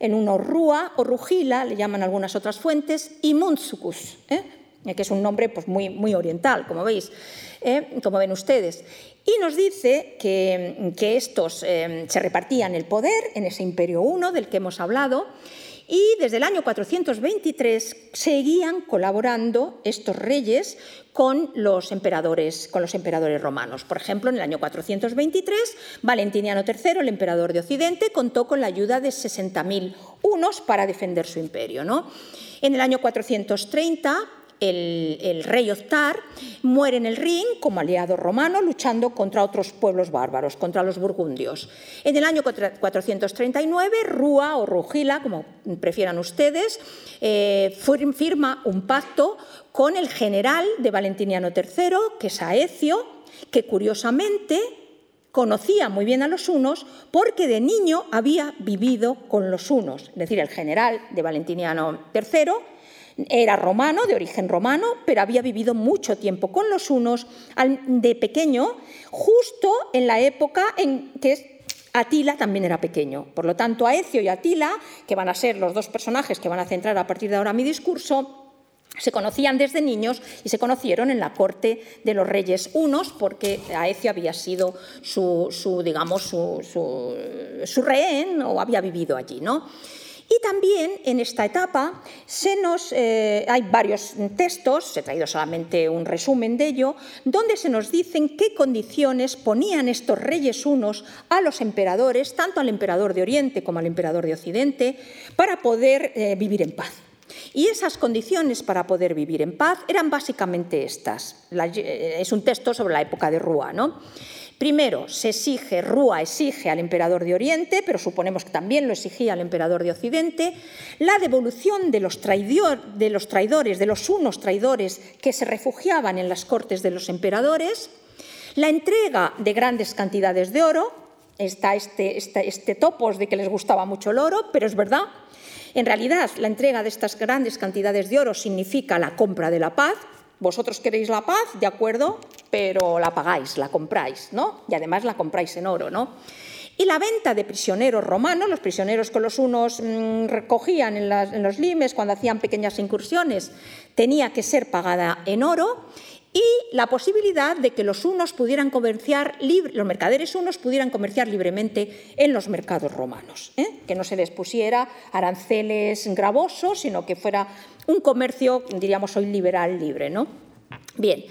en uno Rúa o Rugila, le llaman algunas otras fuentes, y Muntsukus, ¿eh? Que es un nombre pues, muy, muy oriental, como veis, ¿eh? como ven ustedes. Y nos dice que, estos eh, se repartían el poder en ese imperio uno del que hemos hablado, y desde el año 423 seguían colaborando estos reyes con los emperadores, con los emperadores romanos. Por ejemplo, en el año 423, Valentiniano III, el emperador de Occidente, contó con la ayuda de 60.000 unos para defender su imperio. ¿no? En el año 430, el, rey Octar muere en el Rin como aliado romano luchando contra otros pueblos bárbaros, contra los burgundios. En el año 439, Rúa o Rugila, como prefieran ustedes, eh, firma un pacto con el general de Valentiniano III, que es Aecio, que curiosamente conocía muy bien a los unos porque de niño había vivido con los unos, es decir, el general de Valentiniano III era romano, de origen romano, pero había vivido mucho tiempo con los unos de pequeño, justo en la época en que Atila también era pequeño. Por lo tanto, Aecio y Atila, que van a ser los dos personajes que van a centrar a partir de ahora mi discurso, se conocían desde niños y se conocieron en la corte de los reyes unos porque Aecio había sido su, digamos, su, su, rehén o había vivido allí. ¿no? Y también en esta etapa se nos, eh, hay varios textos, he traído solamente un resumen de ello, donde se nos dicen qué condiciones ponían estos reyes unos a los emperadores, tanto al emperador de Oriente como al emperador de Occidente, para poder eh, vivir en paz. Y esas condiciones para poder vivir en paz eran básicamente estas. Eh, es un texto sobre la época de Rúa, ¿no? Primero, se exige, Rúa exige al emperador de Oriente, pero suponemos que también lo exigía al emperador de Occidente, la devolución de los, traidores, de los unos traidores que se refugiaban en las cortes de los emperadores, la entrega de grandes cantidades de oro, está este, este, este topos de que les gustaba mucho el oro, pero es verdad, en realidad la entrega de estas grandes cantidades de oro significa la compra de la paz, vosotros queréis la paz, de acuerdo, pero la pagáis, la compráis, ¿no? Y además la compráis en oro, ¿no? Y la venta de prisioneros romanos, los prisioneros que los unos mm, recogían en, en los limes cuando hacían pequeñas incursiones, tenía que ser pagada en oro y la posibilidad de que los unos pudieran comerciar, los mercaderes unos pudieran comerciar libremente en los mercados romanos, ¿eh? que no se les pusiera aranceles gravosos, sino que fuera un comercio, diríamos hoy, liberal libre. ¿no? Bien,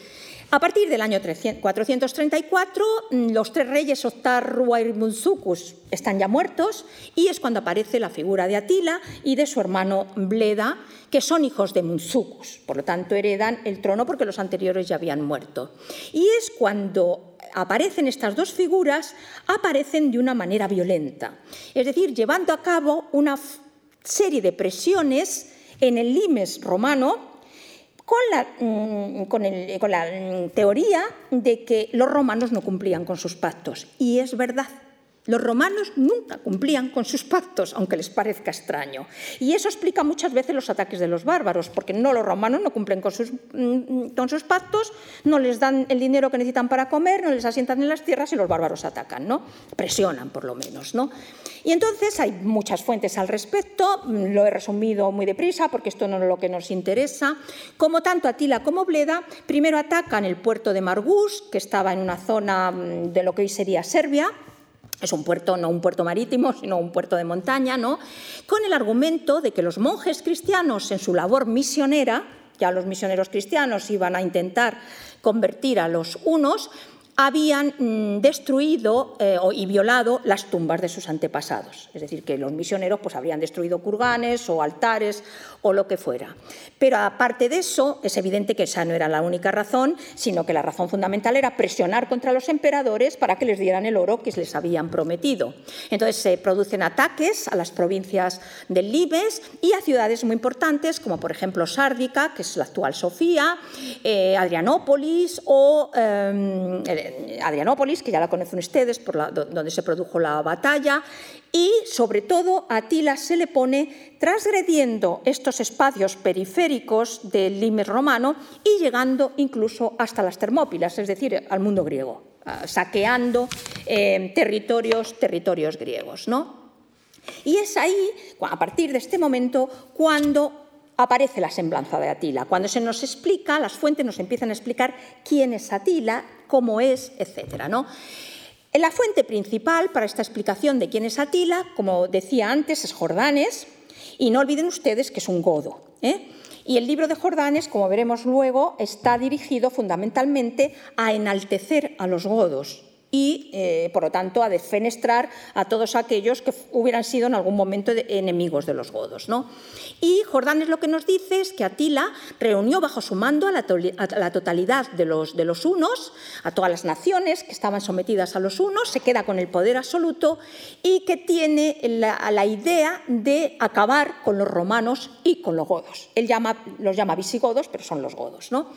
A partir del año 434, mm, los tres reyes Octar, Rua y Munzucus están ya muertos y es cuando aparece la figura de Atila y de su hermano Bleda, que son hijos de Munzucus. Por lo tanto, heredan el trono porque los anteriores ya habían muerto. Y es cuando aparecen estas dos figuras, aparecen de una manera violenta, es decir, llevando a cabo una serie de presiones en el limes romano con la, mm, con, con la mm, teoría de que los romanos no cumplían con sus pactos. Y es verdad. Los romanos nunca cumplían con sus pactos, aunque les parezca extraño. Y eso explica muchas veces los ataques de los bárbaros, porque no los romanos no cumplen con sus, mm, con sus pactos, no les dan el dinero que necesitan para comer, no les asientan en las tierras y los bárbaros atacan, ¿no? Presionan, por lo menos, ¿no? Y entonces hay muchas fuentes al respecto, mm, lo he resumido muy deprisa porque esto no es lo que nos interesa. Como tanto Atila como Bleda, primero atacan el puerto de Margus, que estaba en una zona mm, de lo que hoy sería Serbia, es un puerto, no un puerto marítimo, sino un puerto de montaña, ¿no? con el argumento de que los monjes cristianos en su labor misionera, ya los misioneros cristianos iban a intentar convertir a los unos, habían mm, destruido eh, y violado las tumbas de sus antepasados. Es decir, que los misioneros pues, habrían destruido kurganes o altares o lo que fuera. Pero aparte de eso, es evidente que esa no era la única razón, sino que la razón fundamental era presionar contra los emperadores para que les dieran el oro que les habían prometido. Entonces se producen ataques a las provincias del Libes y a ciudades muy importantes, como por ejemplo Sárdica, que es la actual Sofía, eh, Adrianópolis o em, Adrianópolis, que ya la conocen ustedes, por donde se produjo la batalla, y sobre todo a Atila se le pone transgrediendo estos espacios periféricos del limes romano y llegando incluso hasta las Termópilas, es decir, al mundo griego, ah, saqueando eh, territorios, territorios griegos. ¿no? Y es ahí, a partir de este momento, cuando aparece la semblanza de Atila. Cuando se nos explica, las fuentes nos empiezan a explicar quién es Atila, cómo es, etc. ¿no? La fuente principal para esta explicación de quién es Atila, como decía antes, es Jordanes, y no olviden ustedes que es un godo. ¿eh? Y el libro de Jordanes, como veremos luego, está dirigido fundamentalmente a enaltecer a los godos, y, eh, por lo tanto, a defenestrar a todos aquellos que hubieran sido en algún momento enemigos de los godos. ¿no? Y Jordán lo que nos dice es que Atila reunió bajo su mando a la, totalidad de los, de los unos, a todas las naciones que estaban sometidas a los unos, se queda con el poder absoluto y que tiene la, la idea de acabar con los romanos y con los godos. Él llama, los llama visigodos, pero son los godos. ¿no?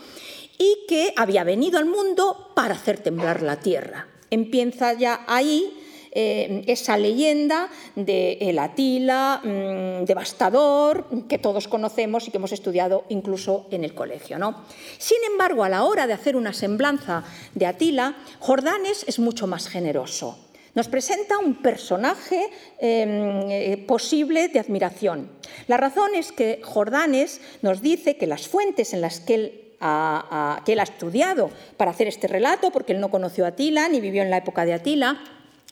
Y que había venido al mundo para hacer temblar la tierra empieza ya ahí eh, esa leyenda de el Atila mm, devastador que todos conocemos y que hemos estudiado incluso en el colegio. ¿no? Sin embargo, a la hora de hacer una semblanza de Atila, Jordanes es mucho más generoso. Nos presenta un personaje em, eh, posible de admiración. La razón es que Jordanes nos dice que las fuentes en las que él que él ha estudiado para hacer este relato, porque él no conoció a Atila ni vivió en la época de Atila,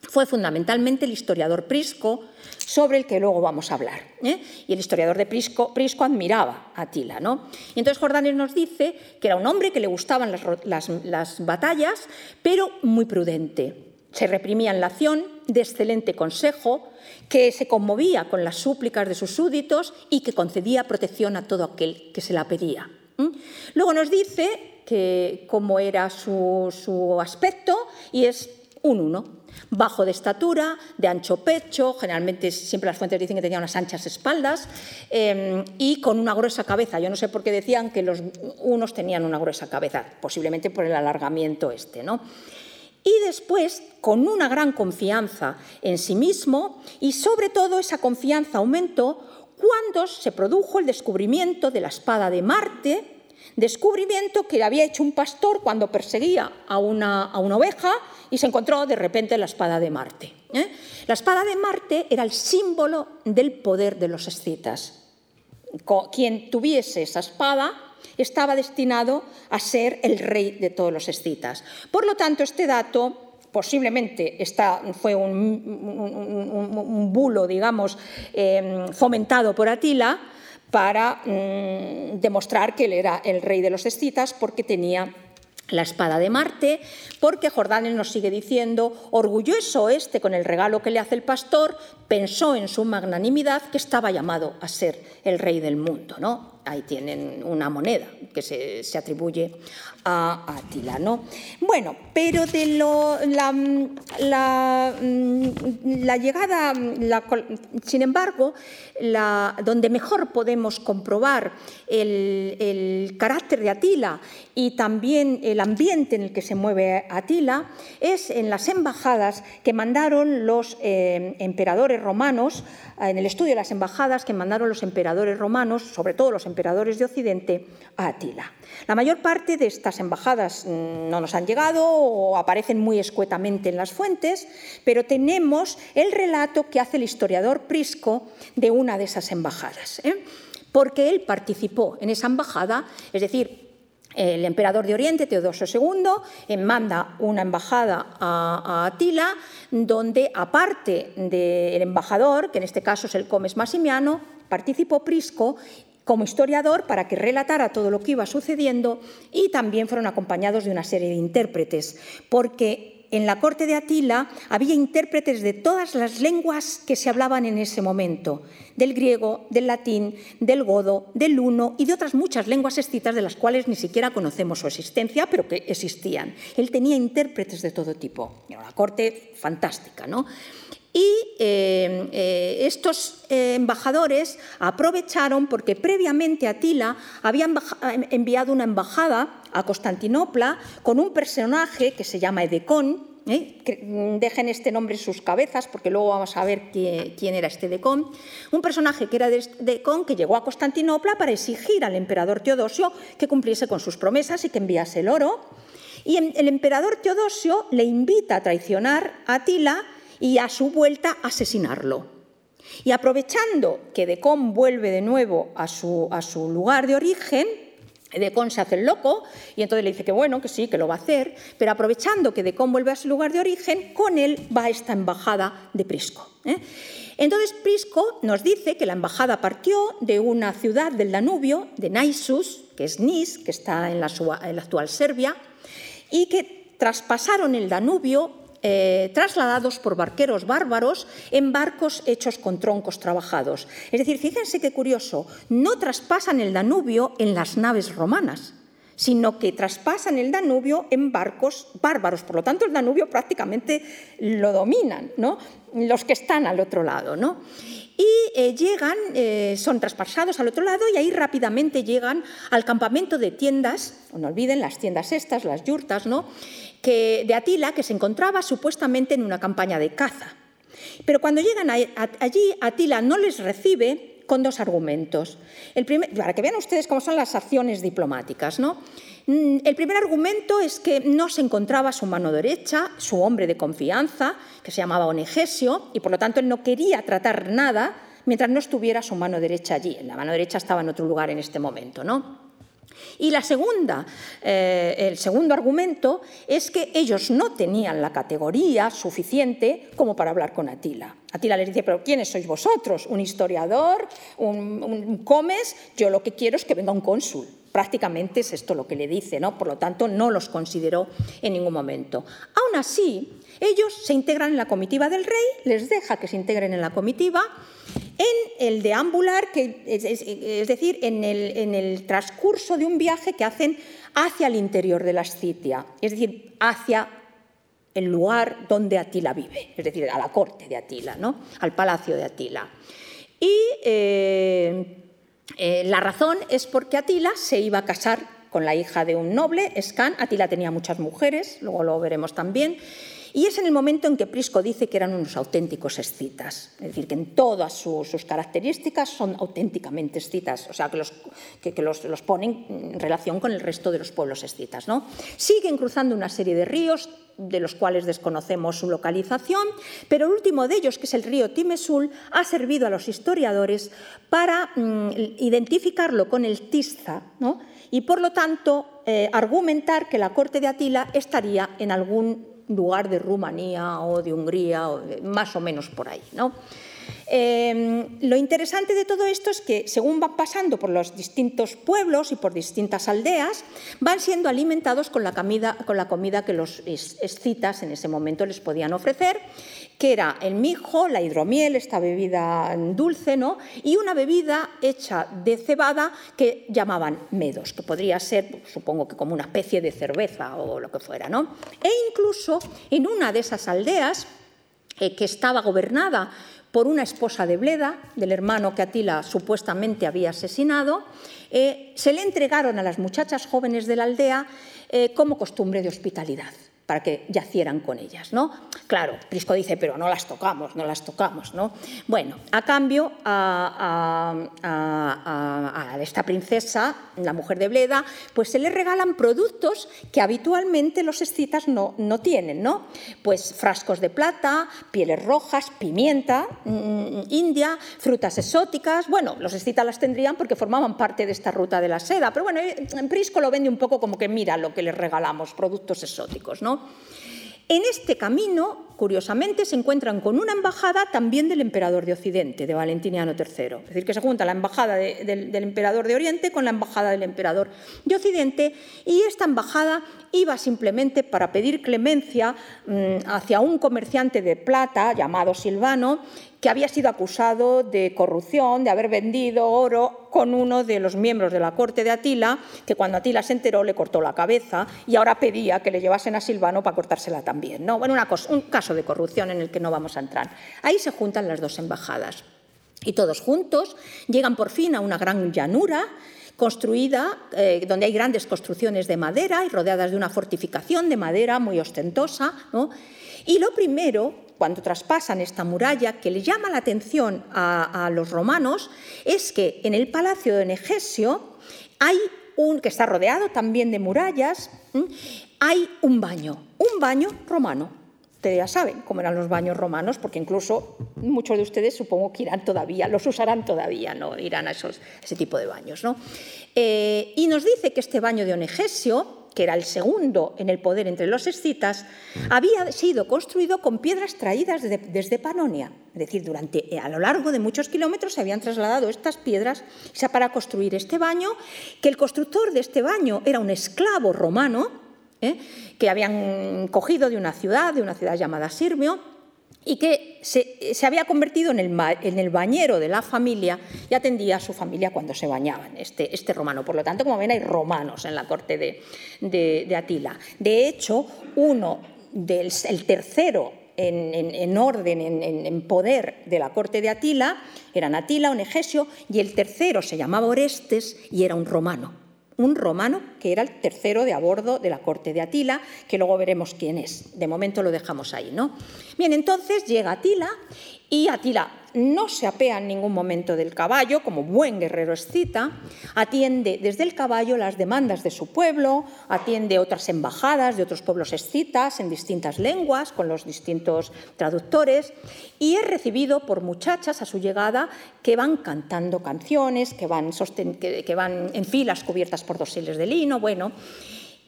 fue fundamentalmente el historiador Prisco, sobre el que luego vamos a hablar. ¿eh? Y el historiador de Prisco, Prisco admiraba a Atila. ¿no? Y entonces Jordanes nos dice que era un hombre que le gustaban las, las batallas, pero muy prudente. Se reprimía en la acción, de excelente consejo, que se conmovía con las súplicas de sus súbditos y que concedía protección a todo aquel que se la pedía. Luego nos dice que cómo era su, aspecto y es un uno. Bajo de estatura, de ancho pecho, generalmente siempre las fuentes dicen que tenía unas anchas espaldas em, y con una gruesa cabeza. Yo no sé por qué decían que los unos tenían una gruesa cabeza, posiblemente por el alargamiento este. ¿no? Y después, con una gran confianza en sí mismo y sobre todo esa confianza aumentó cuando se produjo el descubrimiento de la espada de Marte, descubrimiento que había hecho un pastor cuando perseguía a una, oveja y se encontró de repente la espada de Marte. ¿eh? La espada de Marte era el símbolo del poder de los escitas. Quien tuviese esa espada estaba destinado a ser el rey de todos los escitas. Por lo tanto, este dato posiblemente fue un, bulo, digamos, em, fomentado por Atila para mm, demostrar que él era el rey de los escitas porque tenía la espada de Marte, porque Jordanes nos sigue diciendo, orgulloso este con el regalo que le hace el pastor, pensó en su magnanimidad que estaba llamado a ser el rey del mundo. ¿no? Ahí tienen una moneda que se, se atribuye a Atila. ¿no? Bueno, pero de lo, la, la, la llegada, sin embargo, la, donde mejor podemos comprobar el, el, carácter de Atila y también el ambiente en el que se mueve Atila es en las embajadas que mandaron los eh, emperadores romanos, en el estudio de las embajadas que mandaron los emperadores romanos, sobre todo los emperadores de Occidente, a Atila. La mayor parte de estas embajadas mm, no nos han llegado o aparecen muy escuetamente en las fuentes, pero tenemos el relato que hace el historiador Prisco de una de esas embajadas, ¿eh? porque él participó en esa embajada, es decir, el emperador de Oriente, Teodosio II, eh, manda una embajada a, Atila, donde aparte del embajador, que en este caso es el Comes Massimiano, participó Prisco como historiador para que relatara todo lo que iba sucediendo y también fueron acompañados de una serie de intérpretes, porque en la corte de Atila había intérpretes de todas las lenguas que se hablaban en ese momento, del griego, del latín, del godo, del luno y de otras muchas lenguas escitas de las cuales ni siquiera conocemos su existencia, pero que existían. Él tenía intérpretes de todo tipo. Era una corte fantástica, ¿no? Y eh, eh, estos eh, embajadores aprovecharon porque previamente Atila había enviado una embajada a Constantinopla con un personaje que se llama Edecón. dejen este nombre en sus cabezas porque luego vamos a ver quién era este Edecón. Un personaje que era de Edecón que llegó a Constantinopla para exigir al emperador Teodosio que cumpliese con sus promesas y que enviase el oro. Y el emperador Teodosio le invita a traicionar a Atila y a su vuelta asesinarlo. Y aprovechando que Decón vuelve de nuevo a su, a su lugar de origen, Decón se hace el loco y entonces le dice que bueno, que sí, que lo va a hacer, pero aprovechando que Decón vuelve a su lugar de origen, con él va esta embajada de Prisco. ¿eh? Entonces Prisco nos dice que la embajada partió de una ciudad del Danubio, de Naissus, que es Nis, que está en la, en la actual Serbia, y que traspasaron el Danubio eh, trasladados por barqueros bárbaros en barcos hechos con troncos trabajados. Es decir, fíjense qué curioso, no traspasan el Danubio en las naves romanas, sino que traspasan el Danubio en barcos bárbaros. Por lo tanto, el Danubio prácticamente lo dominan ¿no? los que están al otro lado. ¿no? Y eh, llegan, eh, son traspasados al otro lado y ahí rápidamente llegan al campamento de tiendas, no olviden las tiendas estas, las yurtas, ¿no? que, de Atila, que se encontraba supuestamente en una campaña de caza. Pero cuando llegan allí, Atila no les recibe con dos argumentos. El primer, para que vean ustedes cómo son las acciones diplomáticas. ¿no? Mm, el primer argumento es que no se encontraba su mano derecha, su hombre de confianza, que se llamaba Onegesio, y por lo tanto él no quería tratar nada mientras no estuviera su mano derecha allí. La mano derecha estaba en otro lugar en este momento. ¿no? Y la segunda, eh, el segundo argumento es que ellos no tenían la categoría suficiente como para hablar con Atila. Atila les dice, pero ¿quiénes sois vosotros? ¿Un historiador? ¿Un, un comes? Yo lo que quiero es que venga un cónsul. Prácticamente es esto lo que le dice, ¿no? Por lo tanto, no los consideró en ningún momento. Aún así, ellos se integran en la comitiva del rey, les deja que se integren en la comitiva en el deambular, que es, decir, en el, transcurso de un viaje que hacen hacia el interior de la Scitia, es decir, hacia el lugar donde Atila vive, es decir, a la corte de Atila, ¿no? al palacio de Atila. Y eh, eh, la razón es porque Atila se iba a casar con la hija de un noble, Escan. Atila tenía muchas mujeres, luego lo veremos también. Y es en el momento en que Prisco dice que eran unos auténticos escitas, es decir, que en todas sus, características son auténticamente escitas, o sea, que, los, que, los, ponen en relación con el resto de los pueblos escitas. ¿no? Siguen cruzando una serie de ríos, de los cuales desconocemos su localización, pero el último de ellos, que es el río Timesul, ha servido a los historiadores para mm, identificarlo con el Tista ¿no? y, por lo tanto, eh, argumentar que la corte de Atila estaría en algún lugar de Rumanía o de Hungría, o más o menos por ahí. ¿no? Em, lo interesante de todo esto es que según van pasando por los distintos pueblos y por distintas aldeas, van siendo alimentados con la comida, con la comida que los escitas en ese momento les podían ofrecer, que era el mijo, la hidromiel, esta bebida dulce, ¿no? y una bebida hecha de cebada que llamaban medos, que podría ser, supongo que como una especie de cerveza o lo que fuera. ¿no? E incluso en una de esas aldeas, eh, que estaba gobernada por una esposa de Bleda, del hermano que Atila supuestamente había asesinado, eh, se le entregaron a las muchachas jóvenes de la aldea eh, como costumbre de hospitalidad para que yacieran con ellas. ¿no? Claro, Prisco dice, pero no las tocamos, no las tocamos. ¿no? Bueno, a cambio, a, esta princesa, la mujer de Bleda, pues se le regalan productos que habitualmente los escitas no, no tienen. ¿no? Pues frascos de plata, pieles rojas, pimienta mm, india, frutas exóticas. Bueno, los escitas las tendrían porque formaban parte de esta ruta de la seda, pero bueno, Prisco lo vende un poco como que mira lo que les regalamos, productos exóticos. ¿no? En este camino, curiosamente, se encuentran con una embajada también del emperador de Occidente, de Valentiniano III. Es decir, que se junta la embajada del emperador de Oriente con la embajada del emperador de Occidente y esta embajada iba simplemente para pedir clemencia mm, hacia un comerciante de plata llamado Silvano que había sido acusado de corrupción, de haber vendido oro con uno de los miembros de la corte de Atila, que cuando Atila se enteró le cortó la cabeza y ahora pedía que le llevasen a Silvano para cortársela también. ¿no? Bueno, un caso de corrupción en el que no vamos a entrar. Ahí se juntan las dos embajadas y todos juntos llegan por fin a una gran llanura construida, eh, donde hay grandes construcciones de madera y rodeadas de una fortificación de madera muy ostentosa. Y lo primero, cuando traspasan esta muralla, que le llama la atención a, los romanos, es que en el palacio de Negesio hay un, que está rodeado también de murallas, hay un baño, un baño romano. Ustedes ya saben cómo eran los baños romanos, porque incluso muchos de ustedes supongo que irán todavía, los usarán todavía, no irán a esos, ese tipo de baños. ¿no? Eh, y nos dice que este baño de Onegesio, que era el segundo en el poder entre los escitas, había sido construido con piedras traídas desde Panonia. Es decir, durante, a lo largo de muchos kilómetros se habían trasladado estas piedras para construir este baño, que el constructor de este baño era un esclavo romano, ¿eh? que habían cogido de una ciudad, de una ciudad llamada Sirmio, y que se, había convertido en el, bañero de la familia y atendía a su familia cuando se bañaban, este, este romano. Por lo tanto, como ven, hay romanos en la corte de, Atila. De hecho, uno del el tercero en, orden, en, poder de la corte de Atila, eran Atila, Onegesio, y el tercero se llamaba Orestes y era un romano un romano que era el tercero de a bordo de la corte de Atila, que luego veremos quién es. De momento lo dejamos ahí, ¿no? Bien, entonces llega Atila y Atila no se apea en ningún momento del caballo, como buen guerrero escita, atiende desde el caballo las demandas de su pueblo, atiende otras embajadas de otros pueblos escitas en distintas lenguas, con los distintos traductores, y es recibido por muchachas a su llegada que van cantando canciones, que van, que van en filas cubiertas por dosiles de lino, bueno,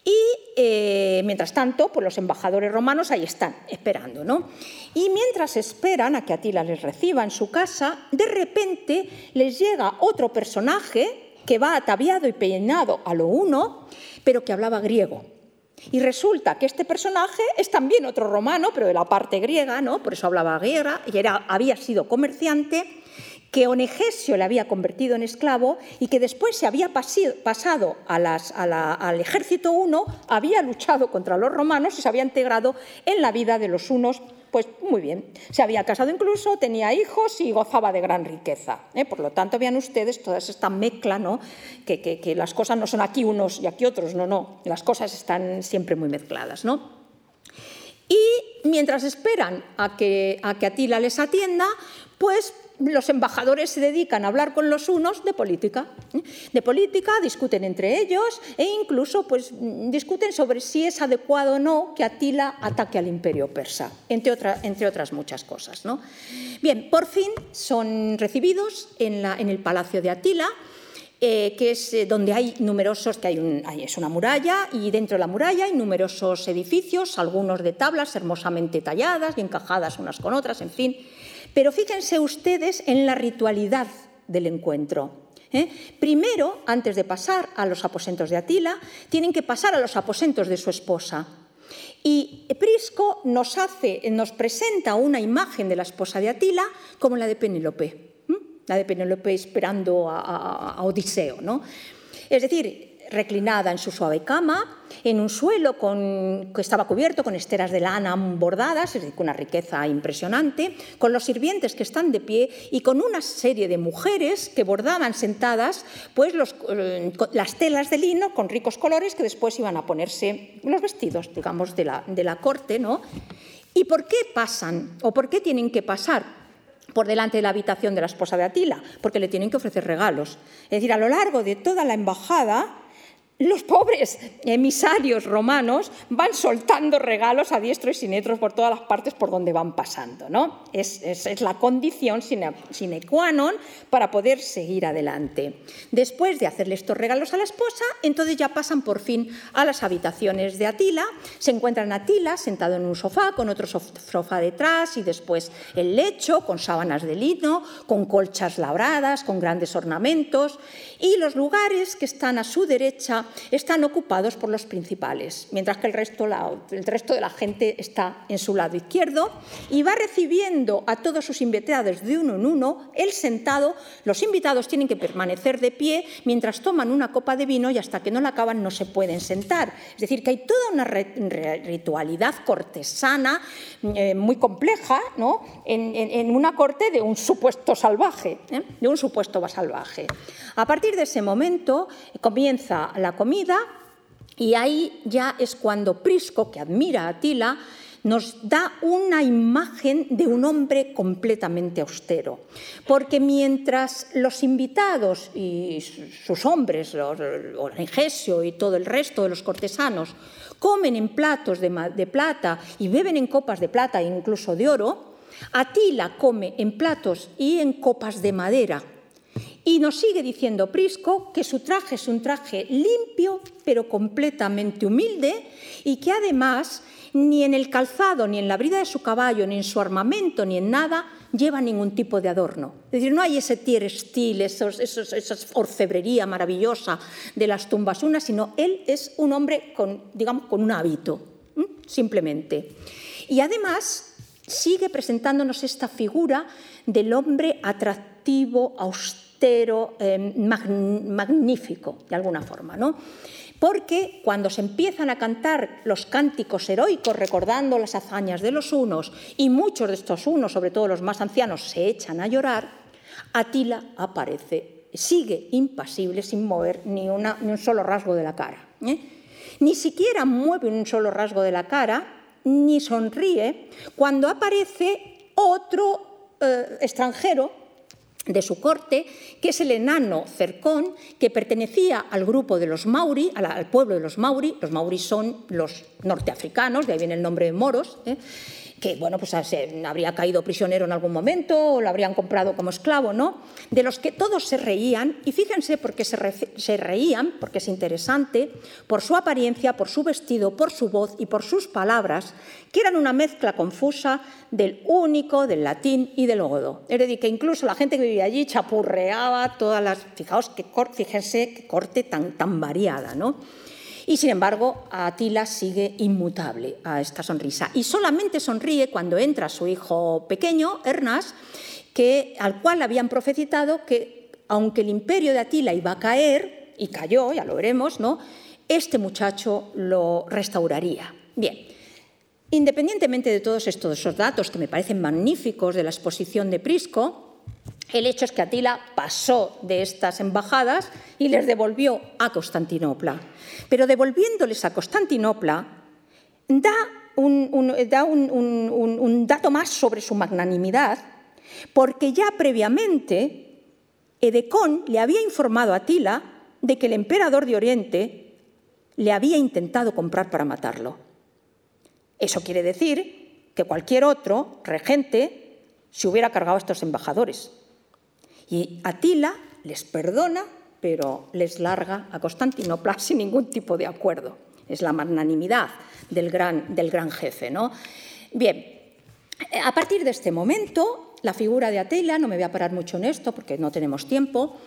y eh, mientras tanto, pues los embajadores romanos ahí están, esperando. ¿no? Y mientras esperan a que Atila les reciba en su casa, de repente les llega otro personaje que va ataviado y peinado a lo uno, pero que hablaba griego. Y resulta que este personaje es también otro romano, pero de la parte griega, ¿no? por eso hablaba griega, y era, había sido comerciante que Onegesio le había convertido en esclavo y que después se había pasado al ejército uno, había luchado contra los romanos y se había integrado en la vida de los unos pues muy bien, se había casado incluso, tenía hijos y gozaba de gran riqueza. ¿eh? Por lo tanto, vean ustedes toda esta mezcla, ¿no? Que, que, las cosas no son aquí unos y aquí otros, no, no, las cosas están siempre muy mezcladas. ¿no? Y mientras esperan a que, a que Atila les atienda, pues los embajadores se dedican a hablar con los unos de política. ¿eh? De política, discuten entre ellos e incluso pues, discuten sobre si es adecuado o no que Atila ataque al imperio persa, entre, otras muchas cosas. Bien, por fin son recibidos en, el palacio de Atila eh, que es eh, donde hay numerosos, que hay, es una muralla y dentro de la muralla hay numerosos edificios, algunos de tablas hermosamente talladas y encajadas unas con otras, en fin. Pero fíjense ustedes en la ritualidad del encuentro. ¿eh? Primero, antes de pasar a los aposentos de Atila, tienen que pasar a los aposentos de su esposa. Y Prisco nos hace, nos presenta una imagen de la esposa de Atila como la de Penélope la de Penélope esperando a, Odiseo. ¿no? Es decir, reclinada en su suave cama, en un suelo que estaba cubierto con esteras de lana bordadas, es decir, una riqueza impresionante, con los sirvientes que están de pie y con una serie de mujeres que bordaban sentadas pues eh, las telas de lino con ricos colores que después iban a ponerse los vestidos, digamos, de la, de la corte. ¿no? ¿Y por qué pasan o por qué tienen que pasar? por delante de la habitación de la esposa de Atila, porque le tienen que ofrecer regalos. Es decir, a lo largo de toda la embajada, los pobres emisarios romanos van soltando regalos a diestro y siniestro por todas las partes por donde van pasando. ¿no? Es, la condición sine, qua non para poder seguir adelante. Después de hacerle estos regalos a la esposa, entonces ya pasan por fin a las habitaciones de Atila. Se encuentran Atila sentado en un sofá, con otro sofá detrás y después el lecho con sábanas de lino, con colchas labradas, con grandes ornamentos. Y los lugares que están a su derecha están ocupados por los principales, mientras que el resto, resto de la gente está en su lado izquierdo y va recibiendo a todos sus invitados de uno en uno, él sentado, los invitados tienen que permanecer de pie mientras toman una copa de vino y hasta que no la acaban no se pueden sentar. Es decir, que hay toda una ritualidad cortesana eh, muy compleja ¿no? en, una corte de un supuesto salvaje, ¿eh? de un supuesto salvaje. A partir de ese momento comienza la comida y ahí ya es cuando Prisco, que admira a Atila, nos da una imagen de un hombre completamente austero. Porque mientras los invitados y sus hombres, Ingesio y todo el resto de los cortesanos, comen en platos de, de plata y beben en copas de plata e incluso de oro, Atila come en platos y en copas de madera y nos sigue diciendo Prisco que su traje es un traje limpio, pero completamente humilde, y que además ni en el calzado, ni en la brida de su caballo, ni en su armamento, ni en nada, lleva ningún tipo de adorno. Es decir, no hay ese tier esos, esa orfebrería maravillosa de las tumbas unas, sino él es un hombre con, digamos, con un hábito, simplemente. Y además sigue presentándonos esta figura del hombre atractivo, austero, eh, magnífico, de alguna forma. ¿no? Porque cuando se empiezan a cantar los cánticos heroicos recordando las hazañas de los unos, y muchos de estos unos, sobre todo los más ancianos, se echan a llorar, Atila aparece, sigue impasible sin mover ni, un solo rasgo de la cara. ¿eh? Ni siquiera mueve un solo rasgo de la cara, ni sonríe, cuando aparece otro eh, extranjero de su corte, que es el enano Cercón, que pertenecía al grupo de los Mauri, al pueblo de los Mauri. Los Mauri son los norteafricanos, de ahí viene el nombre de moros. ¿eh? Que bueno, pues habría caído prisionero en algún momento o lo habrían comprado como esclavo, ¿no? De los que todos se reían, y fíjense porque se, se reían, porque es interesante, por su apariencia, por su vestido, por su voz y por sus palabras, que eran una mezcla confusa del único, del latín y del godo. Es decir, que incluso la gente que vivía allí chapurreaba todas las... Fijaos, que, fíjense qué corte tan, tan variada, ¿no? Y sin embargo, Atila sigue inmutable a esta sonrisa. Y solamente sonríe cuando entra su hijo pequeño, Ernas, que, al cual habían profetizado que, aunque el imperio de Atila iba a caer, y cayó, ya lo veremos, ¿no? este muchacho lo restauraría. Bien, independientemente de todos estos datos que me parecen magníficos de la exposición de Prisco, el hecho es que Atila pasó de estas embajadas y les devolvió a Constantinopla. Pero devolviéndoles a Constantinopla, da un, dato más sobre su magnanimidad, porque ya previamente Edecón le había informado a Atila de que el emperador de Oriente le había intentado comprar para matarlo. Eso quiere decir que cualquier otro regente se hubiera cargado a estos embajadores. Y Atila les perdona pero les larga a Constantinopla sin ningún tipo de acuerdo. Es la magnanimidad del gran, del gran jefe. ¿no? Bien, a partir de este momento, la figura de Atila, no me voy a parar mucho en esto porque no tenemos tiempo,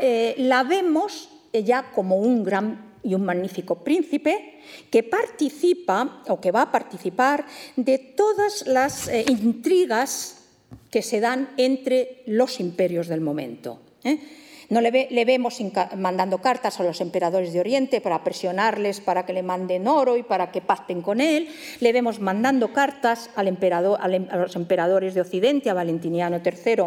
eh, la vemos ya como un gran y un magnífico príncipe que participa o que va a participar de todas las eh, intrigas que se dan entre los imperios del momento. ¿eh? No le, vemos mandando cartas a los emperadores de Oriente para presionarles para que le manden oro y para que pacten con él. Le vemos mandando cartas al emperador, em, a los emperadores de Occidente, a Valentiniano III,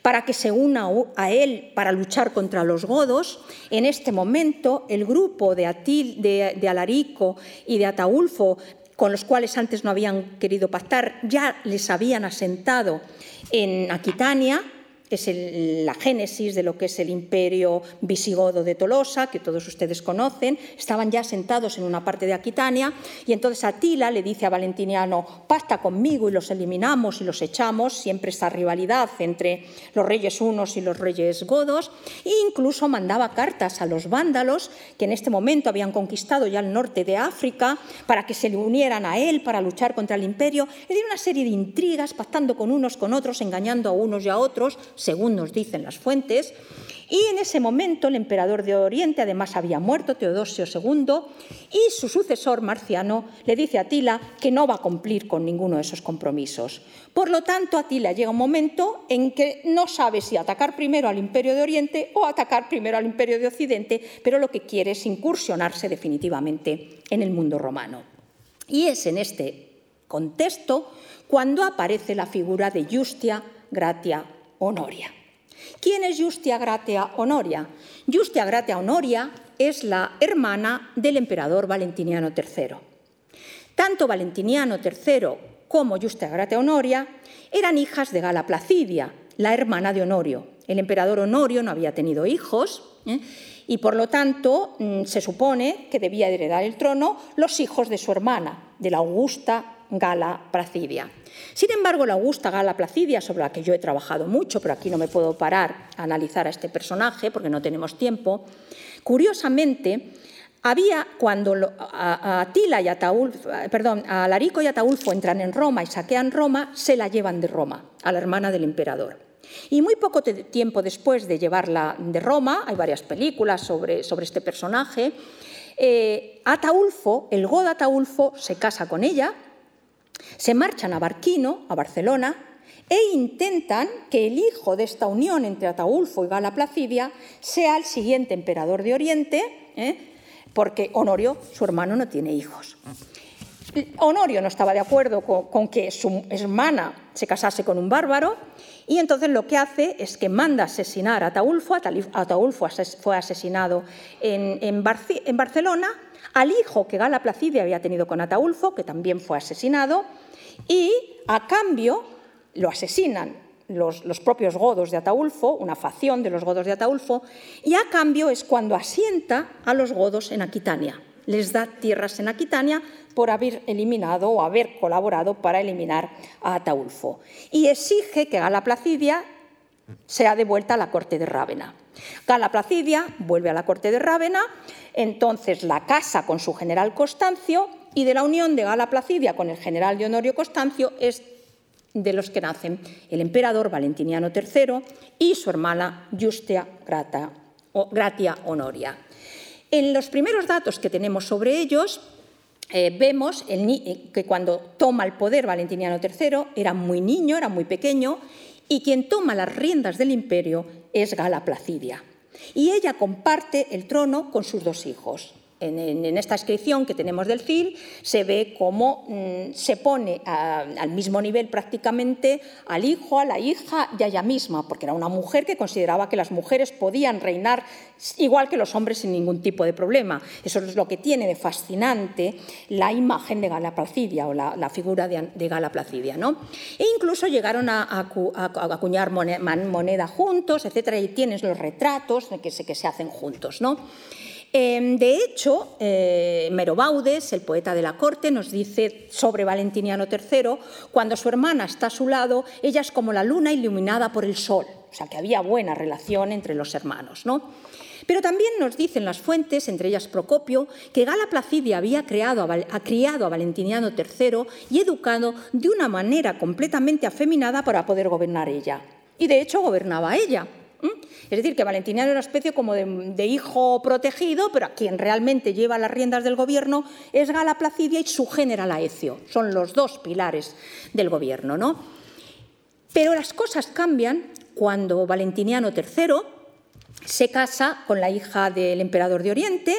para que se una a él para luchar contra los godos. En este momento, el grupo de, Atil, de Alarico y de Ataulfo con los cuales antes no habían querido pactar, ya les habían asentado en Aquitania, es la génesis de lo que es el imperio visigodo de Tolosa, que todos ustedes conocen, estaban ya sentados en una parte de Aquitania, y entonces Atila le dice a Valentiniano, pacta conmigo y los eliminamos y los echamos, siempre esta rivalidad entre los reyes unos y los reyes godos, e incluso mandaba cartas a los vándalos, que en este momento habían conquistado ya el norte de África, para que se unieran a él, para luchar contra el imperio, le dio una serie de intrigas, pactando con unos, con otros, engañando a unos y a otros, según nos dicen las fuentes, y en ese momento el emperador de Oriente además había muerto, Teodosio II, y su sucesor, Marciano, le dice a Atila que no va a cumplir con ninguno de esos compromisos. Por lo tanto, Atila llega un momento en que no sabe si atacar primero al imperio de Oriente o atacar primero al imperio de Occidente, pero lo que quiere es incursionarse definitivamente en el mundo romano. Y es en este contexto cuando aparece la figura de Justia Gratia Honoria. ¿Quién es Justia Gratia Honoria? Justia Gratia Honoria es la hermana del emperador Valentiniano III. Tanto Valentiniano III como Justia Gratia Honoria eran hijas de Gala Placidia, la hermana de Honorio. El emperador Honorio no había tenido hijos ¿eh? y por lo tanto mm, se supone que debía heredar el trono los hijos de su hermana, de la augusta Gala Placidia. Sin embargo, la Augusta Gala Placidia, sobre la que yo he trabajado mucho, pero aquí no me puedo parar a analizar a este personaje porque no tenemos tiempo, curiosamente, había cuando a, Atila y Ataulfo, perdón, Larico y Ataulfo entran en Roma y saquean Roma, se la llevan de Roma, a la hermana del emperador. Y muy poco tiempo después de llevarla de Roma, hay varias películas sobre, sobre este personaje, eh, Ataulfo, el god Ataulfo, se casa con ella se marchan a Barquino, a Barcelona, e intentan que el hijo de esta unión entre Ataulfo y Gala Placidia sea el siguiente emperador de Oriente, ¿eh? porque Honorio, su hermano, no tiene hijos. Honorio no estaba de acuerdo con, que su hermana se casase con un bárbaro y entonces lo que hace es que manda asesinar a Ataulfo. Ataulfo fue asesinado en, en Barcelona al hijo que Gala Placidia había tenido con Ataulfo, que también fue asesinado, y a cambio lo asesinan los, propios godos de Ataulfo, una facción de los godos de Ataulfo, y a cambio es cuando asienta a los godos en Aquitania. Les da tierras en Aquitania por haber eliminado o haber colaborado para eliminar a Ataulfo. Y exige que Gala Placidia sea devuelta a la corte de Rávena. Gala Placidia vuelve a la corte de Rávena, entonces la casa con su general Constancio y de la unión de Gala Placidia con el general de Honorio Constancio es de los que nacen el emperador Valentiniano III y su hermana Justia Gratia Honoria. En los primeros datos que tenemos sobre ellos, eh, vemos que cuando toma el poder Valentiniano III era muy niño, era muy pequeño, y quien toma las riendas del imperio es Gala Placidia. Y ella comparte el trono con sus dos hijos, en, esta inscripción que tenemos del FIL se ve cómo mm, se pone al mismo nivel prácticamente al hijo, a la hija y a ella misma, porque era una mujer que consideraba que las mujeres podían reinar igual que los hombres sin ningún tipo de problema. Eso es lo que tiene de fascinante la imagen de Gala Placidia o la, figura de, Gala Placidia. ¿no? E incluso llegaron a, acuñar moneda, juntos, etcétera, y tienes los retratos que se, que se hacen juntos. ¿no? Em, de hecho, eh, Merobaudes, el poeta de la corte, nos dice sobre Valentiniano III, cuando su hermana está a su lado, ella es como la luna iluminada por el sol, o sea que había buena relación entre los hermanos. ¿no? Pero también nos dicen las fuentes, entre ellas Procopio, que Gala Placidia había criado a Valentiniano III y educado de una manera completamente afeminada para poder gobernar ella. Y de hecho gobernaba ella. Es decir, que Valentiniano era una especie como de, hijo protegido, pero quien realmente lleva las riendas del gobierno es Gala Placidia y su general Aecio. Son los dos pilares del gobierno. ¿no? Pero las cosas cambian cuando Valentiniano III se casa con la hija del emperador de Oriente,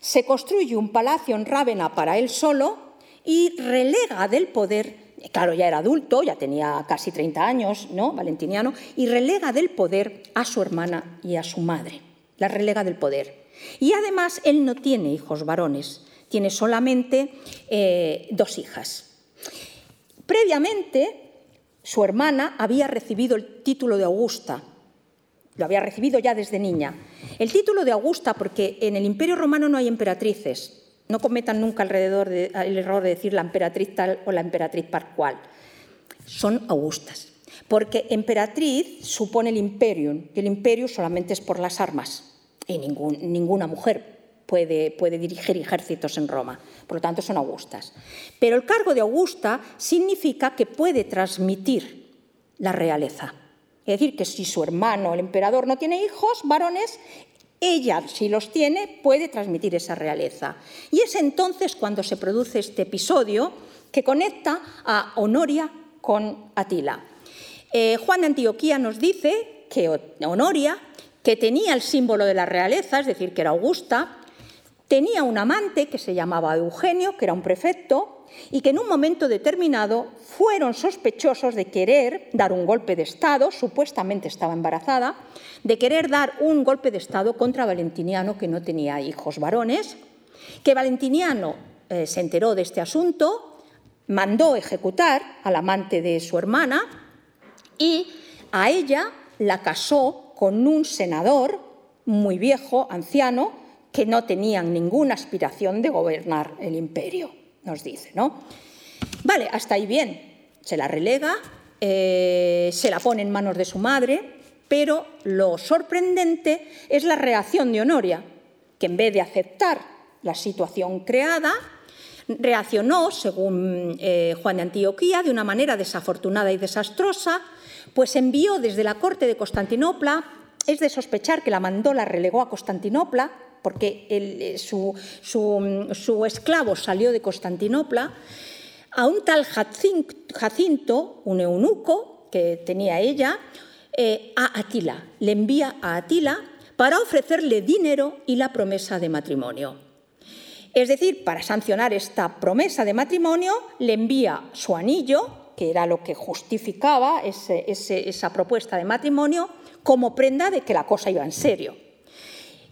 se construye un palacio en Rávena para él solo y relega del poder claro, ya era adulto, ya tenía casi 30 años, ¿no? Valentiniano, y relega del poder a su hermana y a su madre. La relega del poder. Y además él no tiene hijos varones, tiene solamente eh, dos hijas. Previamente, su hermana había recibido el título de Augusta, lo había recibido ya desde niña. El título de Augusta, porque en el Imperio Romano no hay emperatrices, no cometan nunca alrededor el error de decir la emperatriz tal o la emperatriz cual. Son augustas. Porque emperatriz supone el imperium, y el imperio solamente es por las armas. Y ninguna mujer puede, puede dirigir ejércitos en Roma. Por lo tanto, son augustas. Pero el cargo de augusta significa que puede transmitir la realeza. Es decir, que si su hermano, el emperador, no tiene hijos varones, ella, si los tiene, puede transmitir esa realeza. Y es entonces cuando se produce este episodio que conecta a Honoria con Atila. Eh, Juan de Antioquía nos dice que Honoria, que tenía el símbolo de la realeza, es decir, que era Augusta, tenía un amante que se llamaba Eugenio, que era un prefecto, y que en un momento determinado fueron sospechosos de querer dar un golpe de Estado, supuestamente estaba embarazada, de querer dar un golpe de Estado contra Valentiniano, que no tenía hijos varones, que Valentiniano eh, se enteró de este asunto, mandó ejecutar al amante de su hermana y a ella la casó con un senador muy viejo, anciano, que no tenía ninguna aspiración de gobernar el imperio nos dice, ¿no? Vale, hasta ahí bien. Se la relega, eh, se la pone en manos de su madre, pero lo sorprendente es la reacción de Honoria, que en vez de aceptar la situación creada, reaccionó, según eh, Juan de Antioquía, de una manera desafortunada y desastrosa, pues envió desde la corte de Constantinopla, es de sospechar que la mandó, la relegó a Constantinopla, porque eh, su, esclavo salió de Constantinopla, a un tal Jacinto, un eunuco que tenía ella, eh, a Atila. Le envía a Atila para ofrecerle dinero y la promesa de matrimonio. Es decir, para sancionar esta promesa de matrimonio, le envía su anillo, que era lo que justificaba esa propuesta de matrimonio, como prenda de que la cosa iba en serio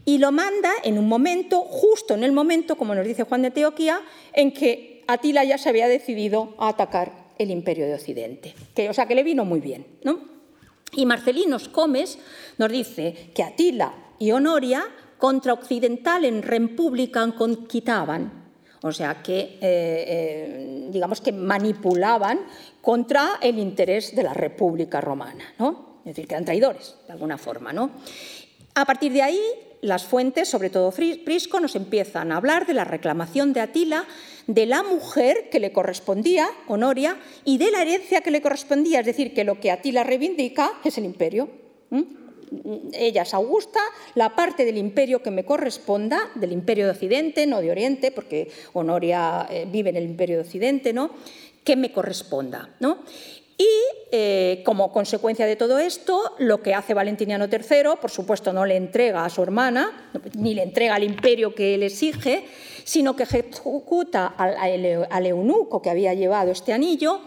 y lo manda en un momento, justo en el momento, como nos dice Juan de Teoquía, en que Atila ya se había decidido a atacar el imperio de Occidente. Que, o sea, que le vino muy bien. ¿no? Y Marcelinos Comes nos dice que Atila y Honoria contra occidental en república conquitaban, o sea que, eh, eh, digamos que manipulaban contra el interés de la República Romana, ¿no? Es decir, que eran traidores, de alguna forma, ¿no? A partir de ahí, las fuentes, sobre todo Prisco, nos empiezan a hablar de la reclamación de Atila, de la mujer que le correspondía, Honoria, y de la herencia que le correspondía, es decir, que lo que Atila reivindica es el imperio. Ella es Augusta, la parte del imperio que me corresponda, del imperio de Occidente, no de Oriente, porque Honoria eh, vive en el imperio de Occidente, ¿no? que me corresponda. ¿no? Y eh, como consecuencia de todo esto, lo que hace Valentiniano III, por supuesto, no le entrega a su hermana, ni le entrega al imperio que él exige, sino que ejecuta al, eunuco que había llevado este anillo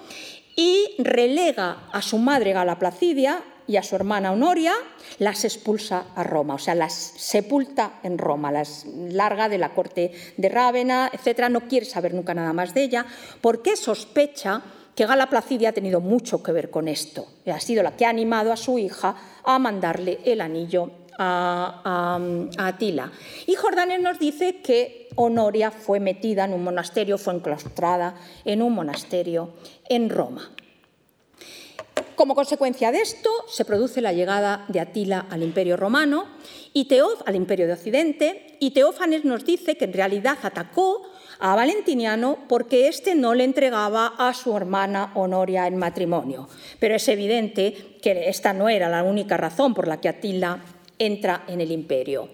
y relega a su madre Gala Placidia y a su hermana Honoria, las expulsa a Roma, o sea, las sepulta en Roma, las larga de la corte de Rávena, etc. No quiere saber nunca nada más de ella, porque sospecha que Gala Placidia ha tenido mucho que ver con esto. Ha sido la que ha animado a su hija a mandarle el anillo a, Atila. Y Jordanes nos dice que Honoria fue metida en un monasterio, fue enclaustrada en un monasterio en Roma. Como consecuencia de esto, se produce la llegada de Atila al Imperio Romano y Teóf al Imperio de Occidente, y Teófanes nos dice que en realidad atacó a Valentiniano porque éste no le entregaba a su hermana Honoria en matrimonio. Pero es evidente que esta no era la única razón por la que Atila entra en el imperio.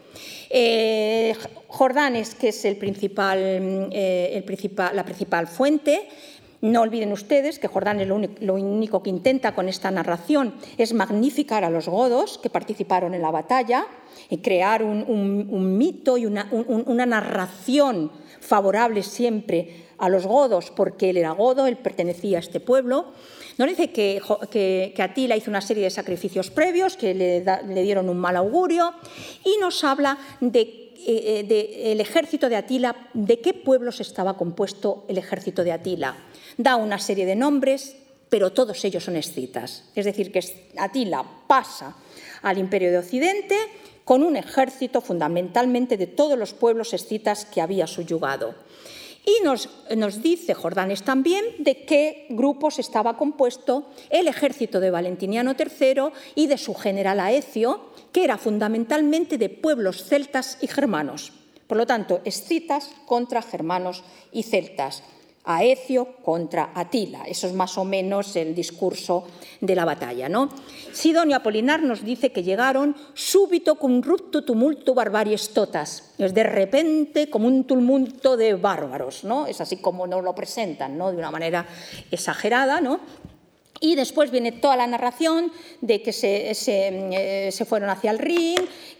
Eh, Jordanes, que es eh, el principal, la principal fuente, no olviden ustedes que Jordanes lo, lo, único que intenta con esta narración es magnificar a los godos que participaron en la batalla y crear un, mito y una, un, una narración favorable siempre a los godos porque él era godo, él pertenecía a este pueblo. Nos dice que, que, Atila hizo una serie de sacrificios previos que le, dieron un mal augurio y nos habla de eh, de, el ejército de Atila, de qué pueblos estaba compuesto el ejército de Atila. Da una serie de nombres, pero todos ellos son escitas. Es decir, que Atila pasa al imperio de Occidente con un ejército fundamentalmente de todos los pueblos escitas que había subyugado. Y nos, dice Jordanes también de qué grupos estaba compuesto el ejército de Valentiniano III y de su general Aecio, que era fundamentalmente de pueblos celtas y germanos. Por lo tanto, escitas contra germanos y celtas. Aecio contra Atila. Eso es más o menos el discurso de la batalla. ¿no? Sidonio Apolinar nos dice que llegaron súbito cum rupto tumulto barbaries totas. Es de repente como un tumulto de bárbaros. ¿no? Es así como nos lo presentan, ¿no? de una manera exagerada. ¿no? Y después viene toda la narración de que se, se, eh, se, fueron hacia el Rin,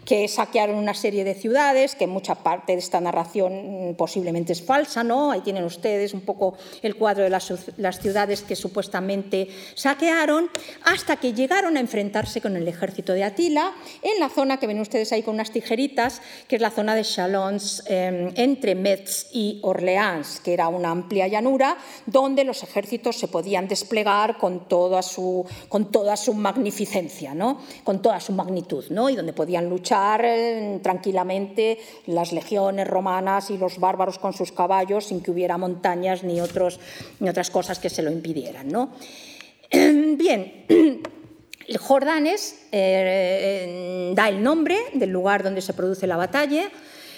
que saquearon una serie de ciudades, que mucha parte de esta narración mm, posiblemente es falsa, ¿no? Ahí tienen ustedes un poco el cuadro de las, las ciudades que supuestamente saquearon, hasta que llegaron a enfrentarse con el ejército de Atila en la zona que ven ustedes ahí con unas tijeritas, que es la zona de Chalons, eh, entre Metz y Orleans, que era una amplia llanura donde los ejércitos se podían desplegar con toda su, con toda su magnificencia, ¿no? con toda su magnitud, ¿no? y donde podían luchar eh, tranquilamente las legiones romanas y los bárbaros con sus caballos sin que hubiera montañas ni, otros, ni otras cosas que se lo impidieran. ¿no? Bien. Jordanes eh, da el nombre del lugar donde se produce la batalla,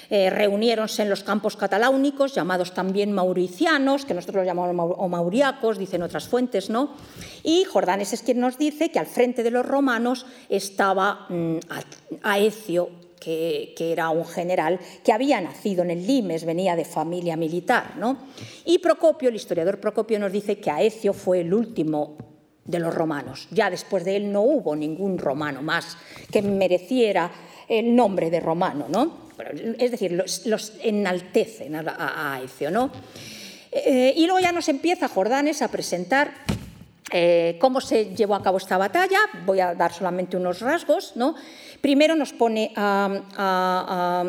eh, reuniéronse en los campos cataláunicos, llamados también mauricianos, que nosotros los llamamos o mauriacos, dicen otras fuentes, ¿no? Y Jordanes es quien nos dice que al frente de los romanos estaba mmm, Aecio, que, que, era un general que había nacido en el Limes, venía de familia militar. ¿no? Y Procopio, el historiador Procopio, nos dice que Aecio fue el último de los romanos. Ya después de él no hubo ningún romano más que mereciera el nombre de romano. ¿no? Es decir, los, enaltecen a, a, ¿no? Eh, y luego ya nos empieza Jordanes a presentar eh, cómo se llevó a cabo esta batalla. Voy a dar solamente unos rasgos. ¿no? Primero nos pone a,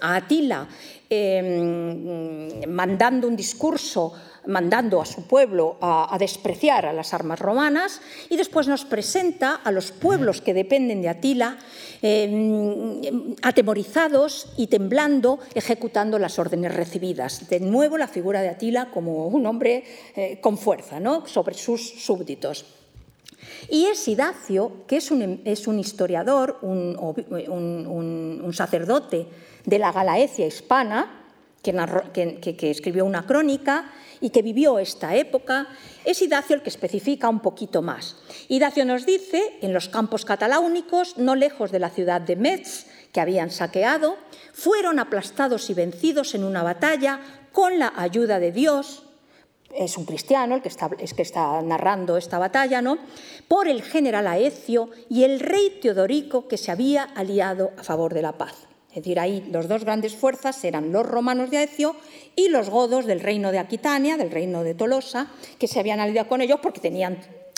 a Atila eh, mandando un discurso mandando a su pueblo a, despreciar a las armas romanas y después nos presenta a los pueblos que dependen de Atila eh, atemorizados y temblando, ejecutando las órdenes recibidas. De nuevo la figura de Atila como un hombre eh, con fuerza sobre sus súbditos. Y es Idacio, que es un, historiador, un, sacerdote de la Galaecia hispana, que, escribió una crónica y que vivió esta época, es Idacio el que especifica un poquito más. Idacio nos dice, en los campos cataláunicos, no lejos de la ciudad de Metz, que habían saqueado, fueron aplastados y vencidos en una batalla con la ayuda de Dios, es un cristiano el que está, es que está narrando esta batalla, ¿no? por el general Aecio y el rey Teodorico que se había aliado a favor de la paz. Es decir, ahí los dos grandes fuerzas eran los romanos de Aecio y los godos del reino de Aquitania, del reino de Tolosa, que se habían aliado con ellos porque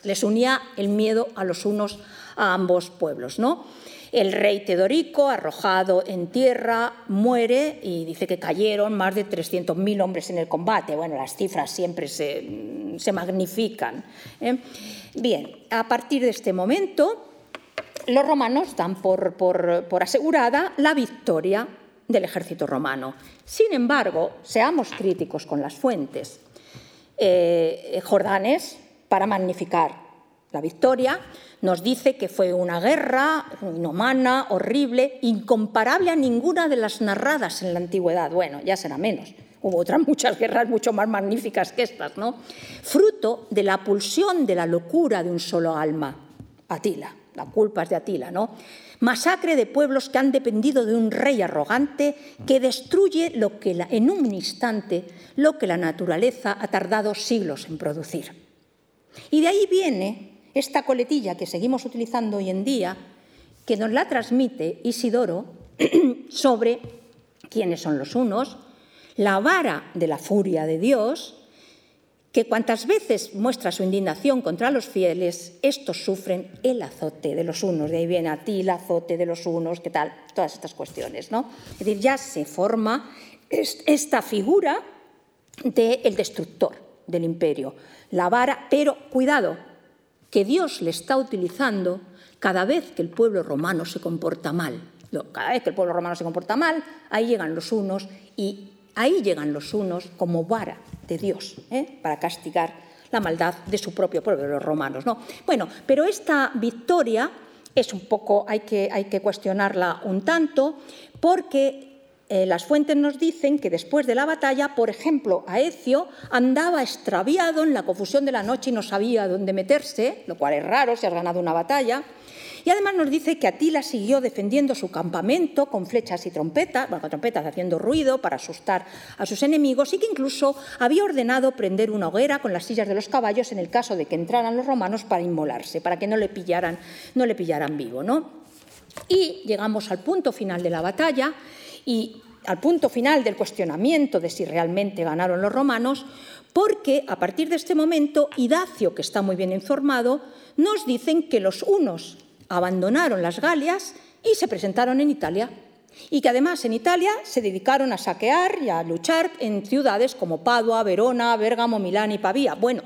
les unía el miedo a los unos a ambos pueblos. ¿no? El rey Teodorico, arrojado en tierra, muere y dice que cayeron más de 300.000 hombres en el combate. Bueno, las cifras siempre se, se magnifican. ¿eh? Bien, a partir de este momento, los romanos dan por, asegurada la victoria del ejército romano. Sin embargo, seamos críticos con las fuentes. Eh, Jordanes para magnificar la victoria, nos dice que fue una guerra inhumana, horrible, incomparable a ninguna de las narradas en la antigüedad. Bueno, ya será menos. Hubo otras muchas guerras mucho más magníficas que estas, ¿no? Fruto de la pulsión de la locura de un solo alma, Atila. La culpa es de Atila, ¿no? Masacre de pueblos que han dependido de un rey arrogante que destruye lo que en un instante lo que la naturaleza ha tardado siglos en producir. Y de ahí viene esta coletilla que seguimos utilizando hoy en día, que nos la transmite Isidoro sobre quiénes son los unos, la vara de la furia de Dios, que cuantas veces muestra su indignación contra los fieles, estos sufren el azote de los unos. De ahí viene a ti el azote de los unos, qué tal, todas estas cuestiones. ¿no? Es decir, ya se forma esta figura del destructor del imperio, la vara, pero cuidado, que Dios le está utilizando cada vez que el pueblo romano se comporta mal. Cada vez que el pueblo romano se comporta mal, ahí llegan los unos y ahí llegan los unos como vara de Dios ¿eh? para castigar la maldad de su propio pueblo, los romanos. ¿no? Bueno, pero esta victoria es un poco, hay que, hay que cuestionarla un tanto, porque eh, las fuentes nos dicen que después de la batalla, por ejemplo, Aecio andaba extraviado en la confusión de la noche y no sabía dónde meterse, lo cual es raro si has ganado una batalla. Y además nos dice que Atila siguió defendiendo su campamento con flechas y trompetas, bueno, trompetas haciendo ruido para asustar a sus enemigos y que incluso había ordenado prender una hoguera con las sillas de los caballos en el caso de que entraran los romanos para inmolarse, para que no le pillaran, no le pillaran vivo. ¿no? Y llegamos al punto final de la batalla y al punto final del cuestionamiento de si realmente ganaron los romanos, porque a partir de este momento Idacio, que está muy bien informado, nos dicen que los unos abandonaron las Galias y se presentaron en Italia, y que además en Italia se dedicaron a saquear y a luchar en ciudades como Padua, Verona, Bérgamo, Milán y Pavía. Bueno,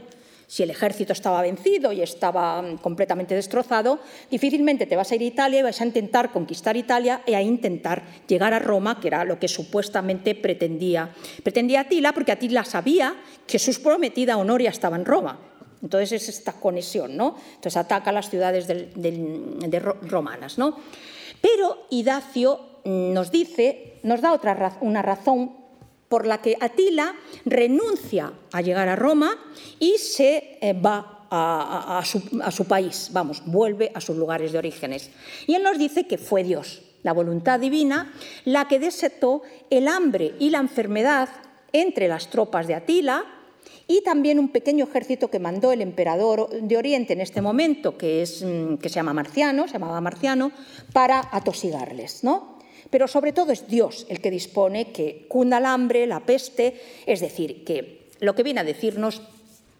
si el ejército estaba vencido y estaba mm, completamente destrozado, difícilmente te vas a ir a Italia y vas a intentar conquistar Italia y a intentar llegar a Roma, que era lo que supuestamente pretendía, pretendía Atila, porque Atila sabía que su prometida Honoria estaba en Roma. Entonces es esta conexión, ¿no? Entonces ataca las ciudades romanas, ¿no? Pero Idacio nos dice, nos da otra una razón por la que Atila renuncia a llegar a Roma y se eh, va a, su, país, vamos, vuelve a sus lugares de orígenes. Y él nos dice que fue Dios, la voluntad divina, la que desató el hambre y la enfermedad entre las tropas de Atila y también un pequeño ejército que mandó el emperador de Oriente en este momento, que, es, mm, que se llama Marciano, se llamaba Marciano, para atosigarles. ¿no? pero sobre todo es Dios el que dispone que cunda el hambre, la peste, es decir, que lo que viene a decirnos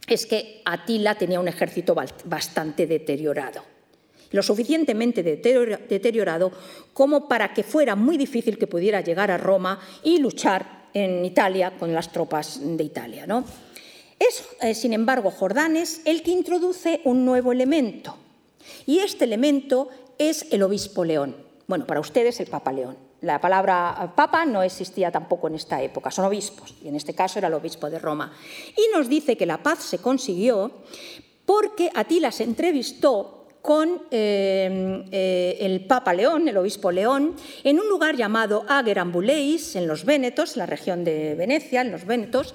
es que Atila tenía un ejército bastante deteriorado, lo suficientemente deteriorado como para que fuera muy difícil que pudiera llegar a Roma y luchar en Italia con las tropas de Italia. ¿no? Es, eh, sin embargo, Jordanes el que introduce un nuevo elemento, y este elemento es el obispo León. Bueno, para ustedes el Papa León. La palabra papa no existía tampoco en esta época, son obispos, y en este caso era el obispo de Roma. Y nos dice que la paz se consiguió porque Atila se entrevistó con eh, eh, el Papa León, el obispo León, en un lugar llamado Agerambuleis, en los Vénetos, la región de Venecia, en los Vénetos,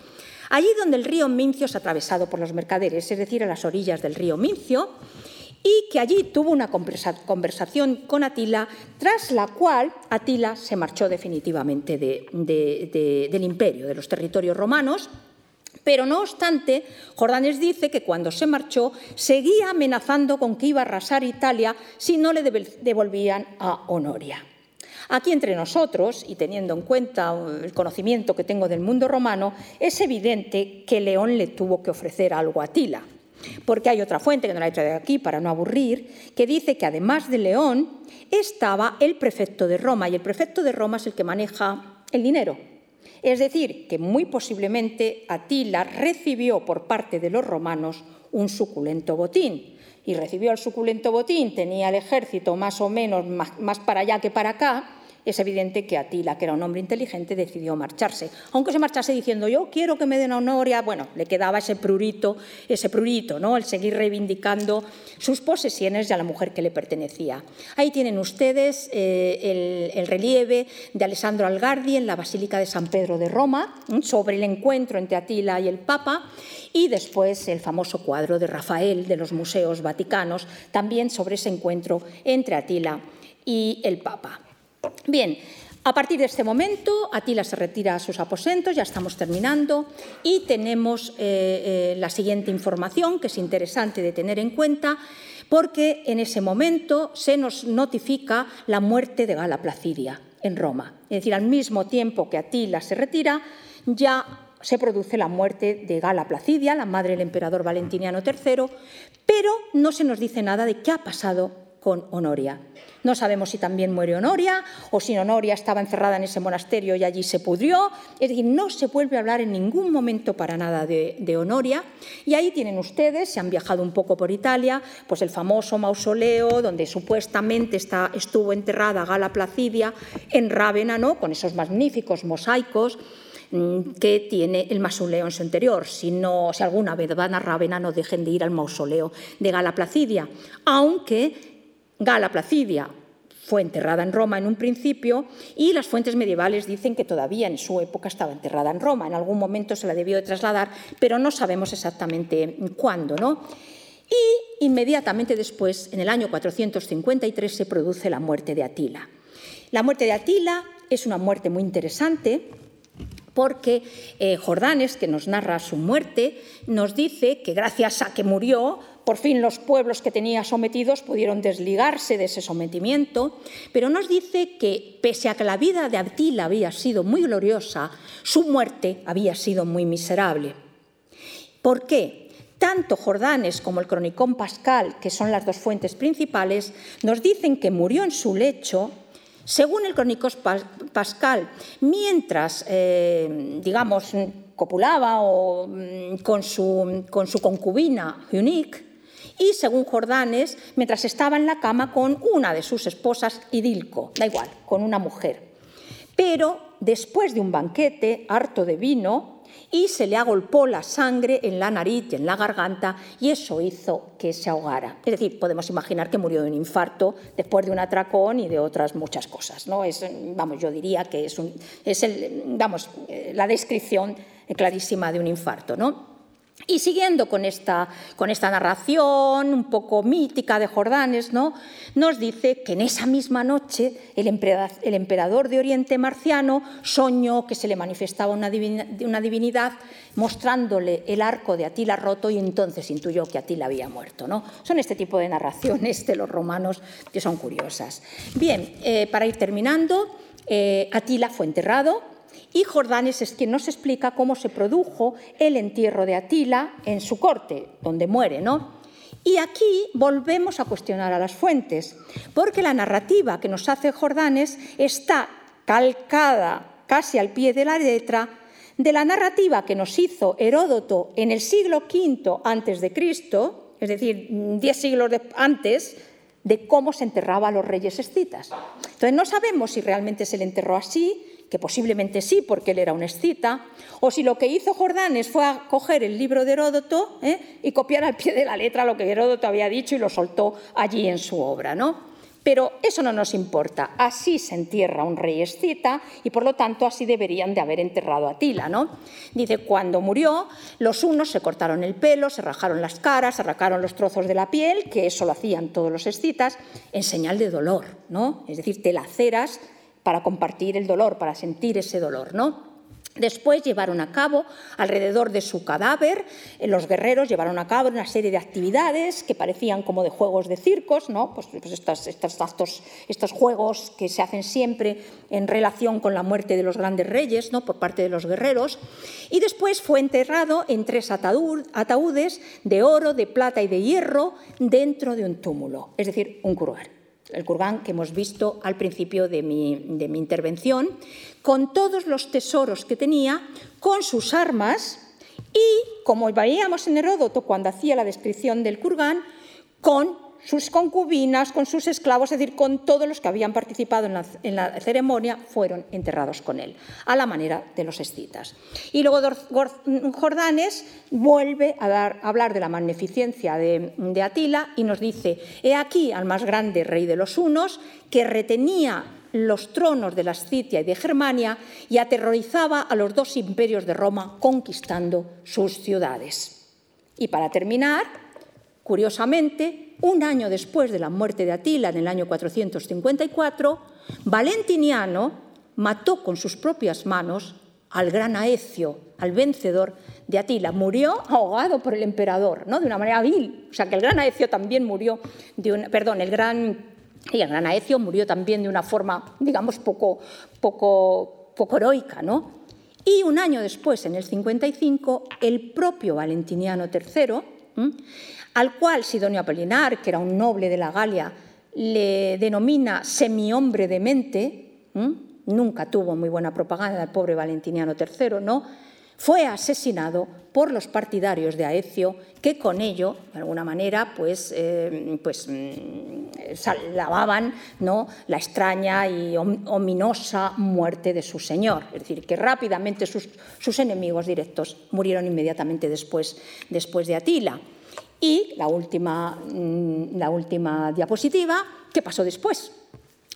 allí donde el río Mincio es atravesado por los mercaderes, es decir, a las orillas del río Mincio, y que allí tuvo una conversación con Atila, tras la cual Atila se marchó definitivamente del imperio, de los territorios romanos. Pero no obstante, Jordanes dice que cuando se marchó seguía amenazando con que iba a arrasar Italia si no le devolvían a Honoria. Aquí entre nosotros, y teniendo en cuenta el conocimiento que tengo del mundo romano, es evidente que León le tuvo que ofrecer algo a Atila. Porque hay otra fuente, que no la he traído aquí para no aburrir, que dice que además de León estaba el prefecto de Roma, y el prefecto de Roma es el que maneja el dinero. Es decir, que muy posiblemente Atila recibió por parte de los romanos un suculento botín. Y recibió el suculento botín, tenía el ejército más o menos más, para allá que para acá, es evidente que Atila, que era un hombre inteligente, decidió marcharse. Aunque se marchase diciendo yo quiero que me den Honoria, bueno, le quedaba ese prurito, ese prurito, ¿no? El seguir reivindicando sus posesiones y a la mujer que le pertenecía. Ahí tienen ustedes eh, el, el, relieve de Alessandro Algardi en la Basílica de San Pedro de Roma sobre el encuentro entre Atila y el Papa y después el famoso cuadro de Rafael de los museos vaticanos, también sobre ese encuentro entre Atila y el Papa. Bien, a partir de este momento, Atila se retira a sus aposentos, ya estamos terminando, y tenemos eh, eh, la siguiente información que es interesante de tener en cuenta, porque en ese momento se nos notifica la muerte de Gala Placidia en Roma. Es decir, al mismo tiempo que Atila se retira, ya se produce la muerte de Gala Placidia, la madre del emperador Valentiniano III, pero no se nos dice nada de qué ha pasado con Honoria. No sabemos si también muere Honoria o si Honoria estaba encerrada en ese monasterio y allí se pudrió. Es decir, no se vuelve a hablar en ningún momento para nada de, Honoria. Y ahí tienen ustedes, se han viajado un poco por Italia, pues el famoso mausoleo donde supuestamente está, estuvo enterrada Gala Placidia en Rávena, ¿no? con esos magníficos mosaicos mm, que tiene el mausoleo en su interior. Si, no, si alguna vez van a Rávena, no dejen de ir al mausoleo de Gala Placidia, aunque Gala Placidia fue enterrada en Roma en un principio y las fuentes medievales dicen que todavía en su época estaba enterrada en Roma. En algún momento se la debió de trasladar, pero no sabemos exactamente cuándo. ¿no? Y inmediatamente después, en el año 453, se produce la muerte de Atila. La muerte de Atila es una muerte muy interesante porque eh, Jordanes, que nos narra su muerte, nos dice que gracias a que murió, por fin los pueblos que tenía sometidos pudieron desligarse de ese sometimiento, pero nos dice que pese a que la vida de Atila había sido muy gloriosa, su muerte había sido muy miserable. ¿Por qué? Tanto Jordanes como el cronicón Pascal, que son las dos fuentes principales, nos dicen que murió en su lecho según el cronicón Pascal, mientras, eh, digamos, copulaba o, mm, con, su, con su concubina Unique, y, según Jordanes, mientras estaba en la cama con una de sus esposas, Idilco, da igual, con una mujer. Pero después de un banquete harto de vino, y se le agolpó la sangre en la nariz y en la garganta y eso hizo que se ahogara. Es decir, podemos imaginar que murió de un infarto después de un atracón y de otras muchas cosas. ¿no? Es, vamos, yo diría que es, es el, vamos, eh, la descripción clarísima de un infarto. ¿no? Y siguiendo con esta, con esta, narración un poco mítica de Jordanes, ¿no? nos dice que en esa misma noche el emperador, de Oriente Marciano soñó que se le manifestaba una divinidad, una divinidad, mostrándole el arco de Atila roto y entonces intuyó que Atila había muerto. ¿no? Son este tipo de narraciones de los romanos que son curiosas. Bien, eh, para ir terminando, eh, Atila fue enterrado y Jordanes es quien nos explica cómo se produjo el entierro de Atila en su corte, donde muere, ¿no? Y aquí volvemos a cuestionar a las fuentes, porque la narrativa que nos hace Jordanes está calcada casi al pie de la letra de la narrativa que nos hizo Heródoto en el siglo V antes de Cristo, es decir, diez siglos antes, de cómo se enterraba a los reyes escitas. Entonces no sabemos si realmente se le enterró así, que posiblemente sí, porque él era un escita, o si lo que hizo Jordanes fue a coger el libro de Heródoto ¿eh? y copiar al pie de la letra lo que Heródoto había dicho y lo soltó allí en su obra. ¿no? Pero eso no nos importa. Así se entierra un rey escita y por lo tanto así deberían de haber enterrado a Tila. ¿no? Dice, cuando murió, los unos se cortaron el pelo, se rajaron las caras, se arrancaron los trozos de la piel, que eso lo hacían todos los escitas, en señal de dolor. ¿no? Es decir, te laceras para compartir el dolor, para sentir ese dolor, ¿no? Después llevaron a cabo, alrededor de su cadáver, eh, los guerreros llevaron a cabo una serie de actividades que parecían como de juegos de circos, ¿no? pues, pues estos, juegos que se hacen siempre en relación con la muerte de los grandes reyes ¿no? por parte de los guerreros. Y después fue enterrado en tres ataúdes de oro, de plata y de hierro dentro de un túmulo, es decir, un cruel el Kurgan que hemos visto al principio de mi, intervención, con todos los tesoros que tenía, con sus armas y, como veíamos en Heródoto cuando hacía la descripción del Kurgan, con sus concubinas, con sus esclavos, es decir, con todos los que habían participado en la, ceremonia, fueron enterrados con él, a la manera de los escitas. Y luego Jordanes vuelve a, hablar de la magnificencia de, de Atila y nos dice, he aquí al más grande rey de los unos, que retenía los tronos de la Escitia y de Germania y aterrorizaba a los dos imperios de Roma conquistando sus ciudades. Y para terminar, curiosamente, un año después de la muerte de Atila, en el año 454, Valentiniano mató con sus propias manos al gran Aecio, al vencedor de Atila. Murió ahogado por el emperador, ¿no? de una manera vil. O sea que el gran Aecio también murió de un, perdón, el gran el gran Aecio murió también de una forma, digamos, poco, poco, poco heroica, ¿no? Y un año después, en el 55, el propio Valentiniano III, al cual Sidonio Apolinar, que era un noble de la Galia, le denomina semi-hombre de mente, nunca tuvo muy buena propaganda el pobre Valentiniano III, ¿no? fue asesinado por los partidarios de Aecio, que con ello, de alguna manera, pues, eh, pues mm, lavaban ¿no? la extraña y ominosa muerte de su señor. Es decir, que rápidamente sus, sus enemigos directos murieron inmediatamente después, después de Atila. Y la última, mm, la última diapositiva, ¿qué pasó después?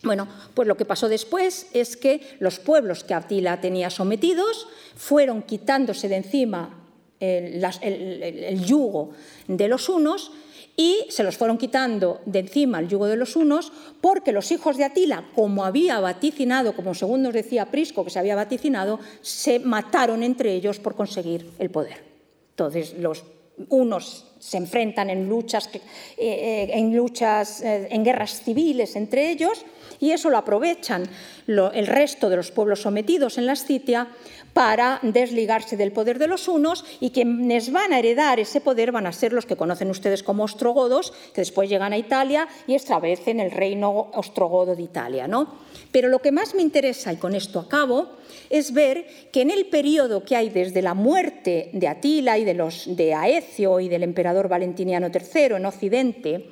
Bueno, pues lo que pasó después es que los pueblos que Atila tenía sometidos fueron quitándose de encima el, yugo de los unos y se los fueron quitando de encima el yugo de los unos porque los hijos de Atila, como había vaticinado, como según nos decía Prisco que se había vaticinado, se mataron entre ellos por conseguir el poder. Entonces los unos se enfrentan en luchas, eh, eh, en, luchas eh, en guerras civiles entre ellos y eso lo aprovechan el resto de los pueblos sometidos en la Scitia para desligarse del poder de los unos y quienes van a heredar ese poder van a ser los que conocen ustedes como ostrogodos, que después llegan a Italia y establecen el reino ostrogodo de Italia. ¿no? Pero lo que más me interesa, y con esto acabo, es ver que en el periodo que hay desde la muerte de Atila y de, los, de Aecio y del emperador Valentiniano III en Occidente,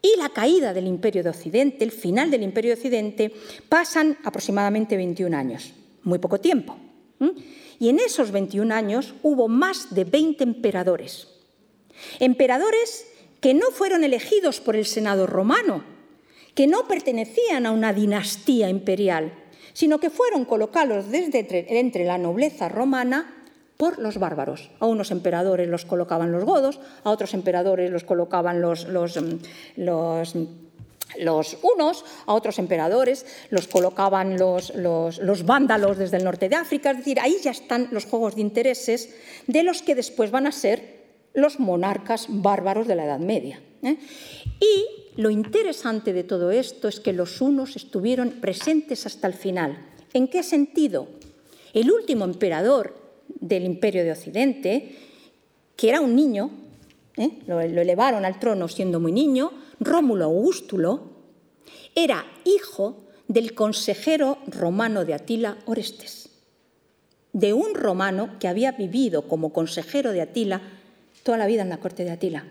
y la caída del Imperio de Occidente, el final del Imperio de Occidente, pasan aproximadamente 21 años, muy poco tiempo. Y en esos 21 años hubo más de 20 emperadores. Emperadores que no fueron elegidos por el Senado romano, que no pertenecían a una dinastía imperial, sino que fueron colocados desde entre la nobleza romana por los bárbaros. A unos emperadores los colocaban los godos, a otros emperadores los colocaban los, los, mm, los, los unos, a otros emperadores los colocaban los, los, vándalos desde el norte de África. Es decir, ahí ya están los juegos de intereses de los que después van a ser los monarcas bárbaros de la Edad Media. ¿eh? Y lo interesante de todo esto es que los unos estuvieron presentes hasta el final. ¿En qué sentido? El último emperador del imperio de Occidente, que era un niño, ¿eh? lo, elevaron al trono siendo muy niño, Rómulo Augustulo, era hijo del consejero romano de Atila, Orestes, de un romano que había vivido como consejero de Atila toda la vida en la corte de Atila.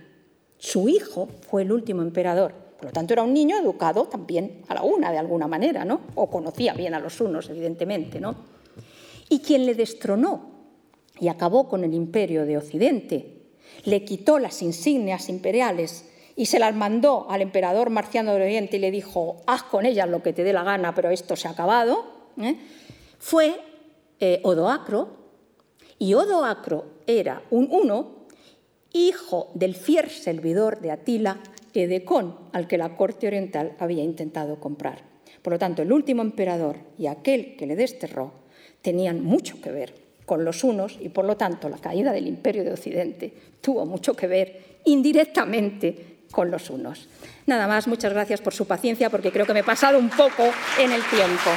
Su hijo fue el último emperador. Por lo tanto, era un niño educado también a la una, de alguna manera, ¿no? O conocía bien a los unos, evidentemente, ¿no? Y quien le destronó y acabó con el imperio de Occidente. Le quitó las insignias imperiales y se las mandó al emperador Marciano de Oriente y le dijo, haz con ellas lo que te dé la gana, pero esto se ha acabado, ¿eh? fue eh, Odoacro, y Odoacro era un uno, hijo del fiel servidor de Atila, Edecón, al que la corte oriental había intentado comprar. Por lo tanto, el último emperador y aquel que le desterró tenían mucho que ver con los unos y por lo tanto la caída del imperio de Occidente tuvo mucho que ver indirectamente con los unos. Nada más, muchas gracias por su paciencia porque creo que me he pasado un poco en el tiempo.